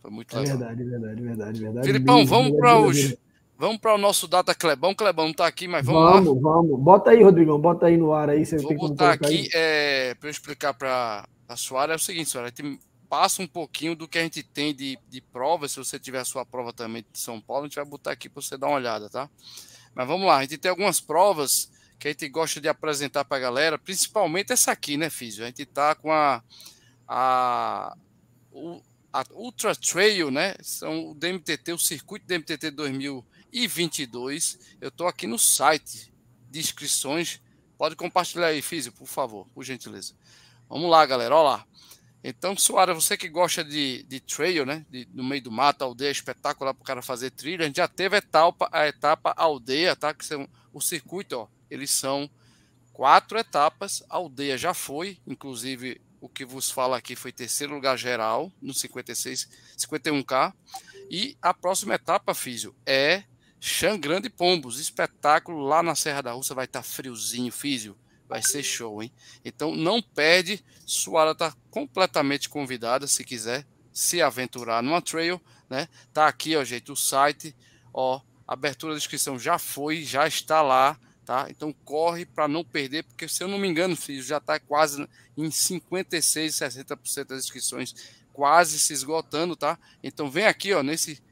Foi muito É legal. verdade, verdade, verdade, verdade. Filipão, mesmo, vamos para os. Vamos para o nosso data Clebão. Clebão não tá aqui, mas vamos, lá. Vamos, vamos. Bota aí, Rodrigão. Bota aí no ar aí. Você Vou tem botar aqui é, para eu explicar para a Suara. É o seguinte, Suara, a gente passa um pouquinho do que a gente tem de, de prova. Se você tiver a sua prova também de São Paulo, a gente vai botar aqui para você dar uma olhada, tá? Mas vamos lá, a gente tem algumas provas que a gente gosta de apresentar para a galera, principalmente essa aqui, né, Físio? A gente tá com a, a, a Ultra Trail, né? São o DMTT, o circuito DMTT 2022. Eu estou aqui no site de inscrições. Pode compartilhar aí, Físio, por favor, por gentileza. Vamos lá, galera, olha lá. Então, Suara, você que gosta de, de trail, né? De- no meio do mato, aldeia, espetacular para o cara fazer trilha. A gente já teve a etapa, a etapa aldeia, tá? Que são o circuito, ó. Eles são quatro etapas. A aldeia já foi, inclusive o que vos fala aqui foi terceiro lugar geral no 56, 51K. E a próxima etapa, Físio, é Xangrande Pombos, espetáculo lá na Serra da Russa. Vai estar friozinho, Físio. Vai ser show, hein? Então não perde. Suara está completamente convidada, se quiser se aventurar numa trail, né? Tá aqui, ó, gente, o site, ó, abertura da inscrição já foi, já está lá, tá? Então corre para não perder, porque se eu não me engano, filho, já está quase em 56, 60% das inscrições quase se esgotando, tá? Então vem aqui, ó, nesse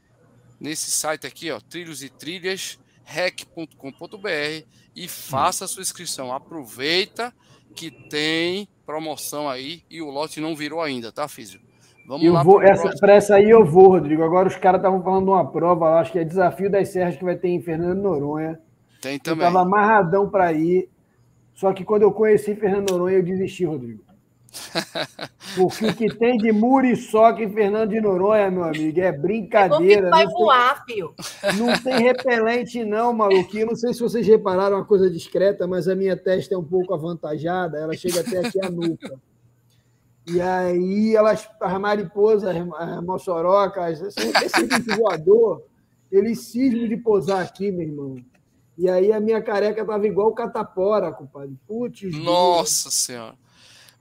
nesse site aqui, ó, trilhos e trilhas rec.com.br e faça a sua inscrição. Aproveita que tem promoção aí e o lote não virou ainda, tá, Físio? Vamos Eu lá vou, essa, pra essa aí eu vou, Rodrigo. Agora os caras estavam falando de uma prova, eu acho que é Desafio das Serras que vai ter em Fernando Noronha. Tem Eu também. tava amarradão para ir. Só que quando eu conheci Fernando Noronha, eu desisti, Rodrigo. Porque o que tem de muriçoca em Fernando de Noronha, meu amigo, é É brincadeira. vai não, voar, tem, não tem repelente, não, maluco. Eu não sei se vocês repararam uma coisa discreta, mas a minha testa é um pouco avantajada. Ela chega até aqui a nuca. E aí, elas, as mariposas, as mossorocas, esse, esse bicho voador, eles cismam de pousar aqui, meu irmão. E aí a minha careca tava igual o catapora, compadre. Putz, Nossa Senhora.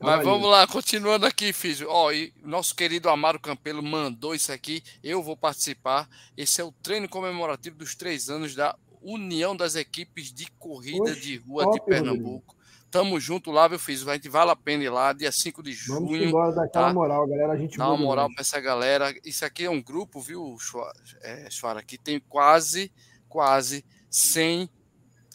Mas vamos lá, continuando aqui, Físio. Ó, e nosso querido Amaro Campelo mandou isso aqui. Eu vou participar. Esse é o treino comemorativo dos três anos da União das Equipes de Corrida Oxe, de Rua top, de Pernambuco. Tamo junto lá, viu, Físio? Vai vale a pena ir lá, dia 5 de Vamos junho. embora daquela tá? moral, galera. A gente Dá uma moral para essa galera. Isso aqui é um grupo, viu, Chua- é, Chuara, que tem quase, quase 100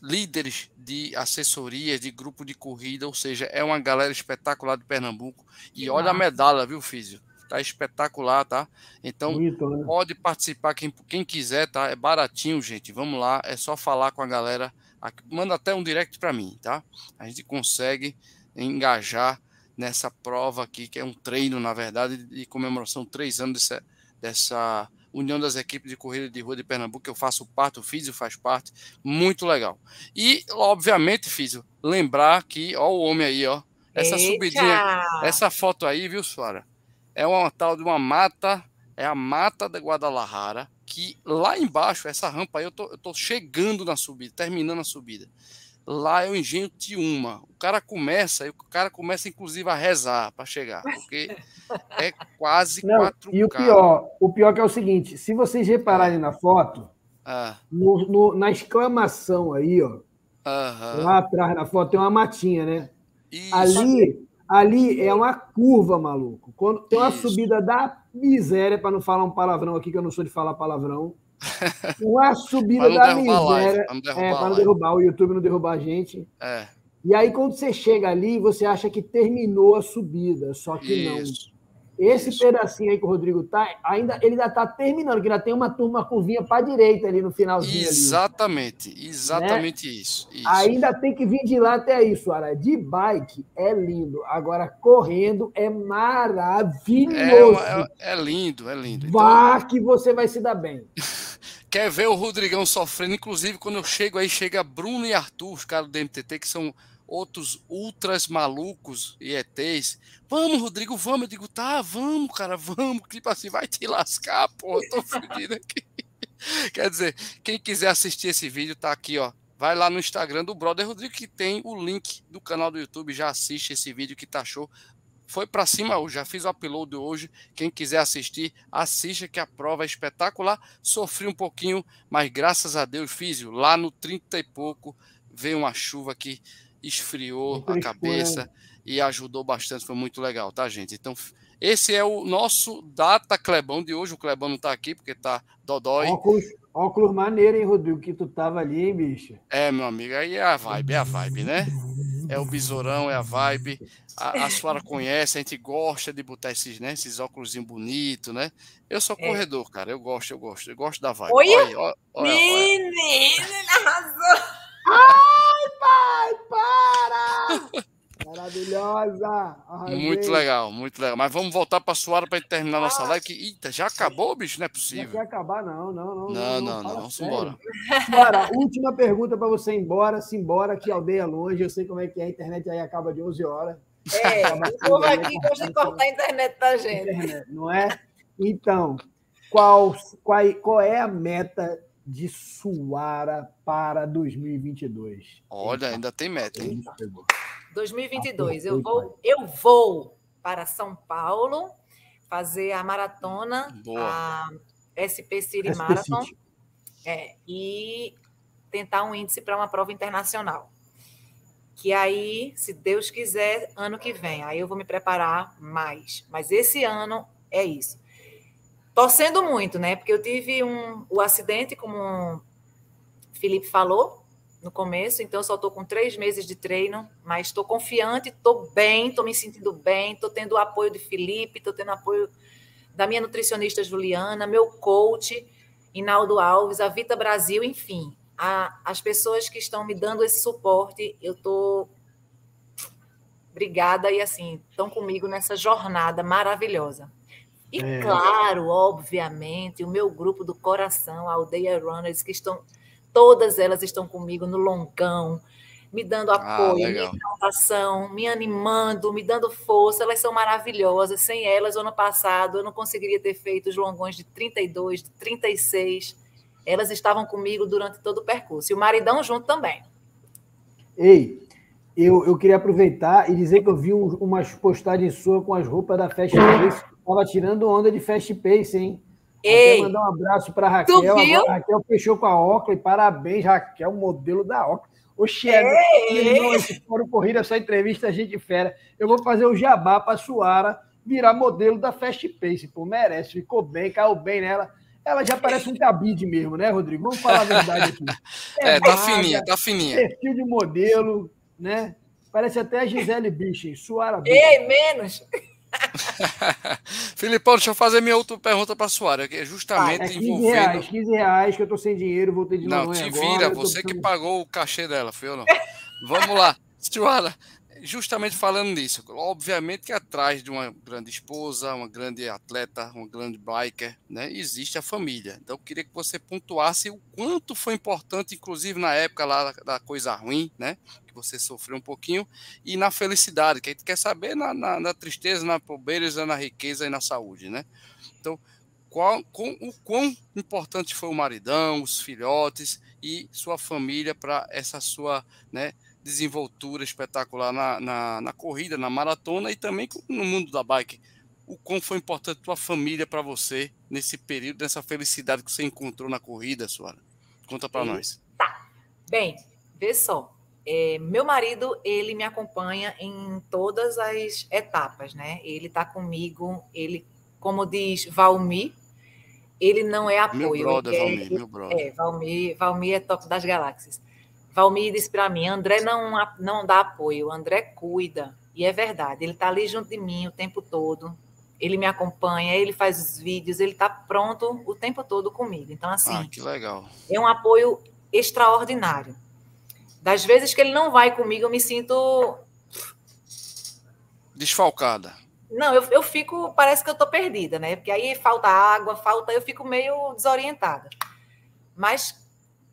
líderes de assessoria, de grupo de corrida, ou seja, é uma galera espetacular de Pernambuco. E Que olha a massa. medalha, viu, Físio? Tá espetacular, tá? Então, Bonito, né? pode participar quem, quem quiser, tá? É baratinho, gente. Vamos lá, é só falar com a galera. Aqui- Manda até um direct para mim, tá? A gente consegue engajar nessa prova aqui, que é um treino, na verdade, de comemoração três anos dessa, dessa União das Equipes de Corrida de Rua de Pernambuco, que eu faço parte, o Físio faz parte, muito legal. E, obviamente, Físio, lembrar que, ó, o homem aí, ó, essa Eita! subidinha, essa foto aí, viu, Suara? É uma tal de uma mata, é a mata da Guadalajara, que lá embaixo, essa rampa aí, eu tô, eu tô chegando na subida, terminando a subida. Lá é o engenho Tiuma. O cara começa, e o cara começa inclusive a rezar para chegar, porque é quase Não, 4K. e o pior, o pior que é o seguinte: se vocês repararem na foto, Ah, no- no- na exclamação aí, ó, aham. lá atrás na foto tem uma matinha, né? Isso. Ali, ali é uma curva, maluco. Quando tem uma Isso. subida da miséria, para não falar um palavrão aqui, que eu não sou de falar palavrão. Uma subida da live, miséria. é, para não derrubar, o YouTube não derrubar a gente. É, E aí, quando você chega ali, você acha que terminou a subida, só que não. Esse Isso. pedacinho aí que o Rodrigo tá, ainda ele ainda tá terminando, que ainda tem uma turma curvinha para direita ali no finalzinho ali. Exatamente, exatamente isso. isso. Ainda tem que vir de lá até isso, Ara. De bike é lindo, agora correndo é maravilhoso. É, é- é lindo, é lindo. Então, Vá que você vai se dar bem. quer ver o Rodrigão sofrendo? Inclusive, quando eu chego aí, chega Bruno e Arthur, os caras do DMTT, que são outros ultras malucos e ETs. Vamos, Rodrigo, vamos. Eu digo, tá, vamos, cara, vamos. Tipo assim, vai te lascar, porra, tô fodido aqui. Quer dizer, quem quiser assistir esse vídeo, tá aqui, ó. Vai lá no Instagram do Brother Rodrigo, que tem o link do canal do YouTube. Já assiste esse vídeo que tá show. Foi para cima hoje, já fiz o upload hoje. Quem quiser assistir, assista que a prova é espetacular. Sofri um pouquinho, mas graças a Deus fiz. Lá no 30 e pouco veio uma chuva que esfriou a cabeça e ajudou bastante. Foi muito legal, tá, gente? Então, esse é o nosso Data Clebão de hoje. O Clebão não tá aqui porque tá dodói. Óculos, óculos maneiro, hein, Rodrigo? Que tu tava ali, hein, bicho? É, meu amigo, aí é a vibe, é a vibe, né? É o besourão, é a vibe. A, a senhora conhece, a gente gosta de botar esses, né, esses óculos bonitos, né? Eu sou é. corredor, cara. Eu gosto, eu gosto. Eu gosto da vibe. Olha, olha, olha, olha Menina, arrasou! Ai, pai, para! Maravilhosa! Arrasei. Muito legal, muito legal. Mas vamos voltar para a Suara para terminar nossa live. Que, eita, já acabou, bicho? Não é possível. Não quer acabar, não, não, não. Não, não, não. Vamos embora. Suara, última pergunta para você ir embora. Se embora, que aldeia é longe. Eu sei como é que é. A internet aí acaba de 11 horas. É, o povo aqui gosta de cortar a internet da gente. Internet, não é? Então, qual, qual, qual é a meta de Suara para 2022? Olha, ainda tem meta, hein? 2022, eu vou, eu vou para São Paulo fazer a maratona, Boa. a SP City SP Marathon, City. É, e tentar um índice para uma prova internacional. Que aí, se Deus quiser, ano que vem, aí eu vou me preparar mais. Mas esse ano é isso. Torcendo muito, né? Porque eu tive um, o acidente, como o Felipe falou, no começo, então só estou com três meses de treino, mas estou confiante, estou bem, estou me sentindo bem, estou tendo o apoio de Felipe, estou tendo apoio da minha nutricionista Juliana, meu coach, Inaldo Alves, a Vita Brasil, enfim, a, as pessoas que estão me dando esse suporte, eu estou obrigada e assim, estão comigo nessa jornada maravilhosa. E é. claro, obviamente, o meu grupo do coração, a Aldeia Runners, que estão todas elas estão comigo no longão, me dando ah, apoio, ah, me exaltação, me animando, me dando força. Elas são maravilhosas. Sem elas, ano passado, eu não conseguiria ter feito os longões de 32, de 36. Elas estavam comigo durante todo o percurso. E o maridão junto também. Ei, eu, eu queria aproveitar e dizer que eu vi um, umas postagens suas com as roupas da Fast Pace. Estava tirando onda de Fast Pace, hein? Ei, mandar um abraço para Raquel. Agora, a Raquel fechou com a Oakley. Parabéns, Raquel, modelo da Oakley. O Chefe, esse fórum corrida, essa entrevista, a gente fera. Eu vou fazer o jabá para a Suara virar modelo da Fast Pace. Pô, merece, ficou bem, caiu bem nela. Ela já parece um cabide mesmo, né, Rodrigo? Vamos falar a verdade aqui. É, é tá fininha, tá fininha. Perfil de modelo, né? Parece até a Gisele Bündchen, Suara Ei, menos! Filipão, deixa eu fazer minha outra pergunta para a Suara, que é justamente ah, é 15 envolvendo... reais, 15 reais que eu estou sem dinheiro, vou ter de Não, te vira, você que pagou o cachê dela, foi ou não? Vamos lá. Suara, justamente falando nisso, obviamente que atrás de uma grande esposa, uma grande atleta, uma grande biker, né, existe a família. Então, eu queria que você pontuasse o quanto foi importante, inclusive na época lá da coisa ruim, né, que você sofreu um pouquinho, e na felicidade, que a gente quer saber na, na, na tristeza, na pobreza, na riqueza e na saúde, né. Então, qual, com, o quão importante foi o maridão, os filhotes e sua família para essa sua, né, desenvoltura espetacular na, na, na, corrida, na maratona e também no mundo da bike. O quão foi importante tua família para você nesse período, nessa felicidade que você encontrou na corrida, Suara? Conta para nós. Tá. Bem, vê só. É, meu marido, ele me acompanha em todas as etapas, né? Ele está comigo, ele, como diz Valmir, ele não é apoio. Meu brother, é, Valmir, meu brother. É, Valmir, Valmir é top das galáxias. Valmir disse para mim: André não, não dá apoio, André cuida. E é verdade, ele está ali junto de mim o tempo todo. Ele me acompanha, ele faz os vídeos, ele está pronto o tempo todo comigo. Então, assim. Ah, que legal. É um apoio extraordinário. Das vezes que ele não vai comigo, eu me sinto. Desfalcada. Não, eu, eu fico. Parece que eu estou perdida, né? Porque aí falta água, falta. Eu fico meio desorientada. Mas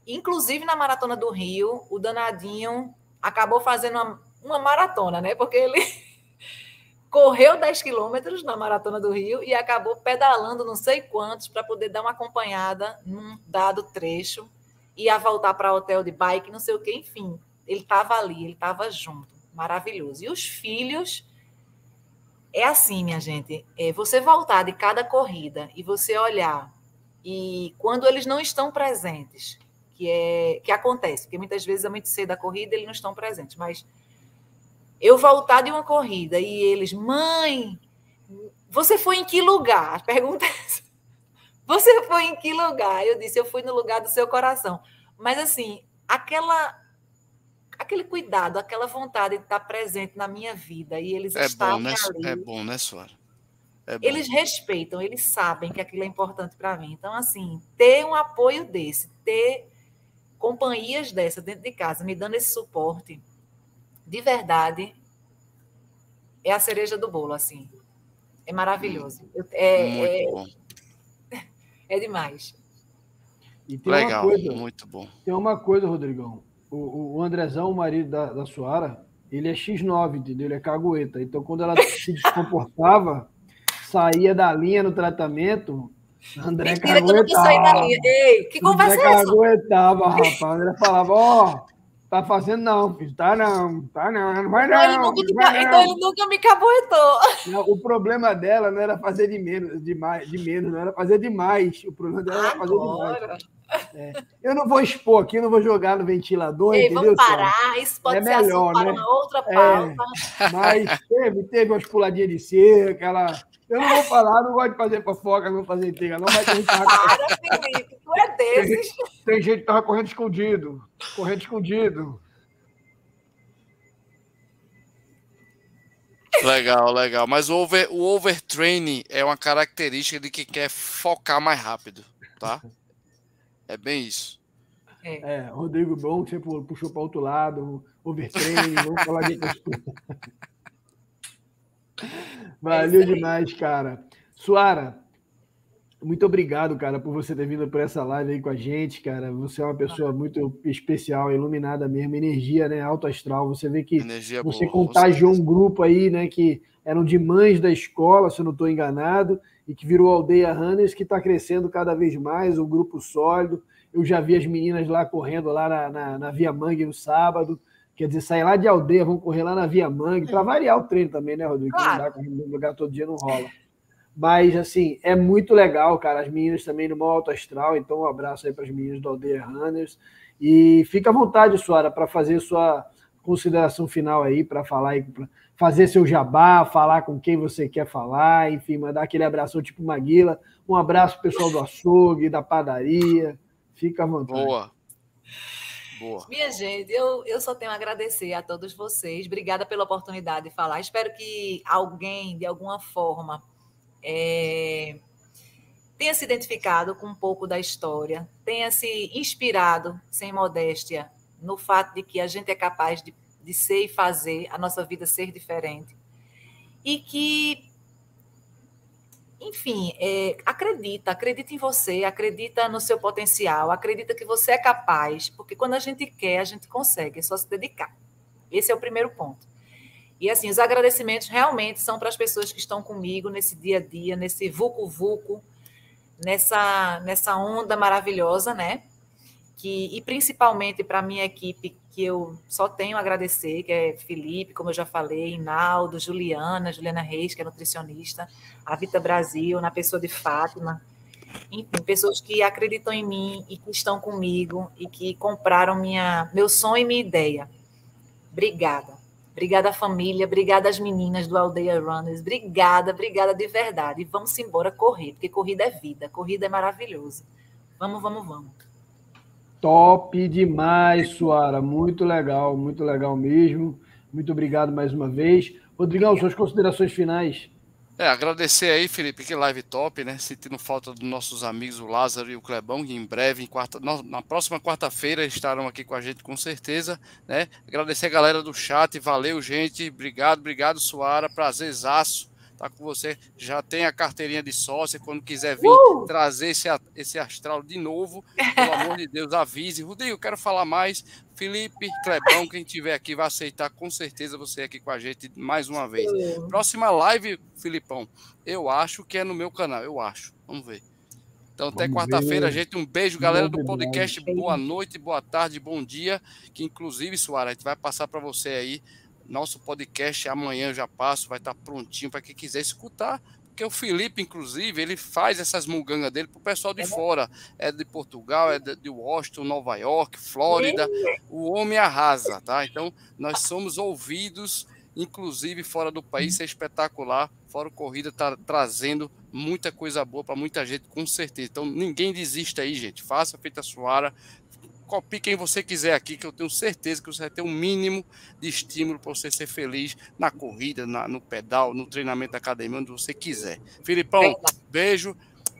Inclusive na Maratona do Rio, o danadinho acabou fazendo uma, uma maratona, né? Porque ele correu 10 quilômetros na Maratona do Rio e acabou pedalando não sei quantos para poder dar uma acompanhada num dado trecho, ia voltar para o hotel de bike, não sei o que, enfim. Ele estava ali, ele estava junto. Maravilhoso. E os filhos. É assim, minha gente. É você voltar de cada corrida e você olhar e quando eles não estão presentes, que é que acontece, porque muitas vezes é muito cedo a corrida, eles não estão presentes, mas eu voltar de uma corrida e eles, mãe, você foi em que lugar? A pergunta é você foi em que lugar? Eu disse, eu fui no lugar do seu coração. Mas assim, aquela aquele cuidado, aquela vontade de estar presente na minha vida e eles é estavam bom, né? ali. É bom, né, Suara? É eles respeitam, eles sabem que aquilo é importante para mim. Então, assim, ter um apoio desse, ter companhias dessa dentro de casa, me dando esse suporte, de verdade, é a cereja do bolo, assim. É maravilhoso. É, muito é, é demais. Legal, coisa, muito bom. Tem uma coisa, Rodrigão. O, o Andrezão, o marido da, da Suara, ele é X9, entendeu? Ele é cagueta. Então, quando ela se descomportava, saía da linha no tratamento, André Mentira. Que eu não da linha. Ei, que conversa André é essa? caguetava, rapaz. André falava, ó... Oh, Tá fazendo não, filho. Tá não, tá não, não vai não. Então ele nunca, vai então ele nunca me caboetou. Não, o problema dela não era fazer de menos, de, mais, de menos, não era fazer demais. O problema dela era fazer demais. É. Eu não vou expor aqui, não vou jogar no ventilador, Ei, entendeu? Vamos parar, isso pode é ser melhor, né? para uma outra é, pauta. É, mas teve, teve umas puladinhas de cerca, ela... Eu não vou falar, não gosto de fazer fofoca, não fazer intriga, não vai ter Para, Felipe, tu é desses. Tem, tem gente que tava correndo escondido, correndo escondido. Legal, legal. Mas o, over, o overtraining é uma característica de quem quer focar mais rápido, tá? É bem isso. É, é Rodrigo Bom, você puxou para outro lado, overtraining, vamos falar de Valeu é demais, cara. Suara, muito obrigado, cara, por você ter vindo por essa live aí com a gente, cara. Você é uma pessoa muito especial, iluminada mesmo, energia, né? Alto astral. Você vê que energia você boa, contagiou um grupo aí, né? Que eram de mães da escola, se eu não estou enganado, e que virou Aldeia Runners, que está crescendo cada vez mais, um grupo sólido. Eu já vi as meninas lá correndo lá na, na, na Via Mangue no sábado. Quer dizer, sair lá de aldeia, vão correr lá na Via Mangue, para variar o treino também, né, Rodrigo? Claro. Não dá correr no lugar todo dia, não rola. Mas, assim, é muito legal, cara. As meninas também no alto astral. Então, um abraço aí para as meninas do Aldeia Runners. E fica à vontade, Suara, para fazer sua consideração final aí, para falar aí, pra fazer seu jabá, falar com quem você quer falar, enfim, mandar aquele abraço tipo Maguila. Um abraço pro pessoal do açougue, da padaria. Fica à vontade. Boa. Boa. Minha gente, eu, eu só tenho a agradecer a todos vocês. Obrigada pela oportunidade de falar. Espero que alguém, de alguma forma, é, tenha se identificado com um pouco da história, tenha se inspirado, sem modéstia, no fato de que a gente é capaz de, de ser e fazer a nossa vida ser diferente. E que, enfim, é, acredita, acredita em você, acredita no seu potencial, acredita que você é capaz, porque quando a gente quer, a gente consegue, é só se dedicar. Esse é o primeiro ponto. E assim, os agradecimentos realmente são para as pessoas que estão comigo nesse dia a dia, nesse vucu-vucu, nessa, nessa onda maravilhosa, né? Que, e principalmente para a minha equipe, que eu só tenho a agradecer, que é Felipe, como eu já falei, Inaldo, Juliana, Juliana Reis, que é nutricionista, a Vita Brasil, na pessoa de Fátima, enfim, pessoas que acreditam em mim e que estão comigo e que compraram minha, meu sonho e minha ideia. Obrigada. Obrigada, família. Obrigada às meninas do Aldeia Runners. Obrigada, obrigada de verdade. E vamos embora correr, porque corrida é vida. Corrida é maravilhoso. Vamos, vamos, vamos. Top demais, Suara. Muito legal, muito legal mesmo. Muito obrigado mais uma vez. Rodrigão, suas considerações finais. É, agradecer aí, Felipe, que live top, né? Sentindo falta dos nossos amigos, o Lázaro e o Clebão, que em breve, em quarta, na próxima quarta-feira, estarão aqui com a gente com certeza, né? Agradecer a galera do chat, valeu, gente. Obrigado, obrigado, Suara. Prazerzaço tá com você. Já tem a carteirinha de sócia. Quando quiser vir uh! trazer esse, esse astral de novo, pelo amor de Deus, avise. Rodrigo, eu quero falar mais. Felipe, Clebão, quem tiver aqui vai aceitar com certeza você aqui com a gente mais uma vez. Próxima live, Filipão, eu acho que é no meu canal, eu acho. Vamos ver. Então, até quarta-feira, gente. Um beijo, galera do podcast. Boa noite, boa tarde, bom dia. Que, inclusive, Suara, a gente vai passar para você aí. Nosso podcast amanhã eu já passo, vai estar tá prontinho para quem quiser escutar. Porque o Felipe, inclusive, ele faz essas mugangas dele para o pessoal de fora. É de Portugal, é de Washington, Nova York, Flórida. O homem arrasa, tá? Então, nós somos ouvidos inclusive fora do país, é espetacular. Fora o Corrida está trazendo muita coisa boa para muita gente, com certeza. Então, ninguém desista aí, gente. Faça feita Suara. Copie quem você quiser aqui, que eu tenho certeza que você vai ter um mínimo de estímulo para você ser feliz na corrida, na, no pedal, no treinamento da academia, onde você quiser. Filipão, beijo.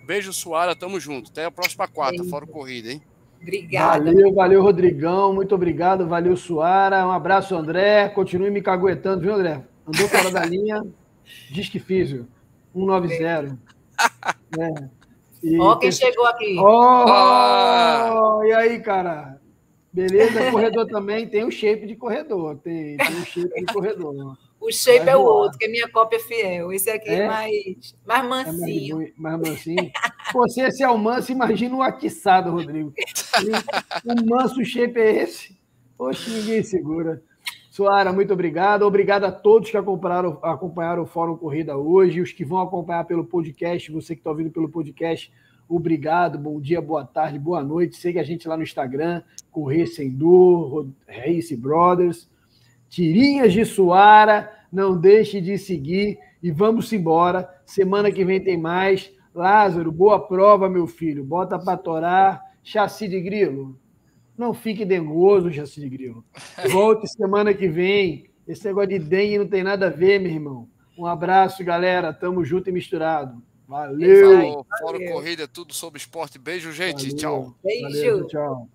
Beijo, Suara. Tamo junto. Até a próxima quarta, fora Corrida, hein? Obrigada. Valeu, valeu, Rodrigão. Muito obrigado. Valeu, Suara. Um abraço, André. Continue me caguetando, viu, André? Andou fora da linha. Diz que fiz, 190. É. Ó, quem chegou aqui. Ó, oh, oh, e aí, cara? Beleza? Corredor também tem o shape de corredor. Tem, tem o shape de corredor. O shape é o outro, que é minha cópia fiel. Esse aqui é, é mais, mais mansinho. É mais, mais mansinho. Você, se é o manso, imagina o atiçado, Rodrigo. O manso shape é esse? Poxa, ninguém segura. Suara, muito obrigado. Obrigado a todos que acompanharam, acompanharam o Fórum Corrida hoje, os que vão acompanhar pelo podcast, você que está ouvindo pelo podcast, obrigado, bom dia, boa tarde, boa noite. Segue a gente lá no Instagram, Correr Sem Dor, Race Brothers. Tirinhas de Suara, não deixe de seguir e vamos embora. Semana que vem tem mais. Lázaro, boa prova, meu filho. Bota para torar. Chassi de grilo. Não fique dengoso, de grilo. Volte semana que vem. Esse negócio de dengue não tem nada a ver, meu irmão. Um abraço, galera. Tamo junto e misturado. Valeu. Fora corrida, tudo sobre esporte. Beijo, gente. Valeu. Tchau. Beijo. Valeu, tchau.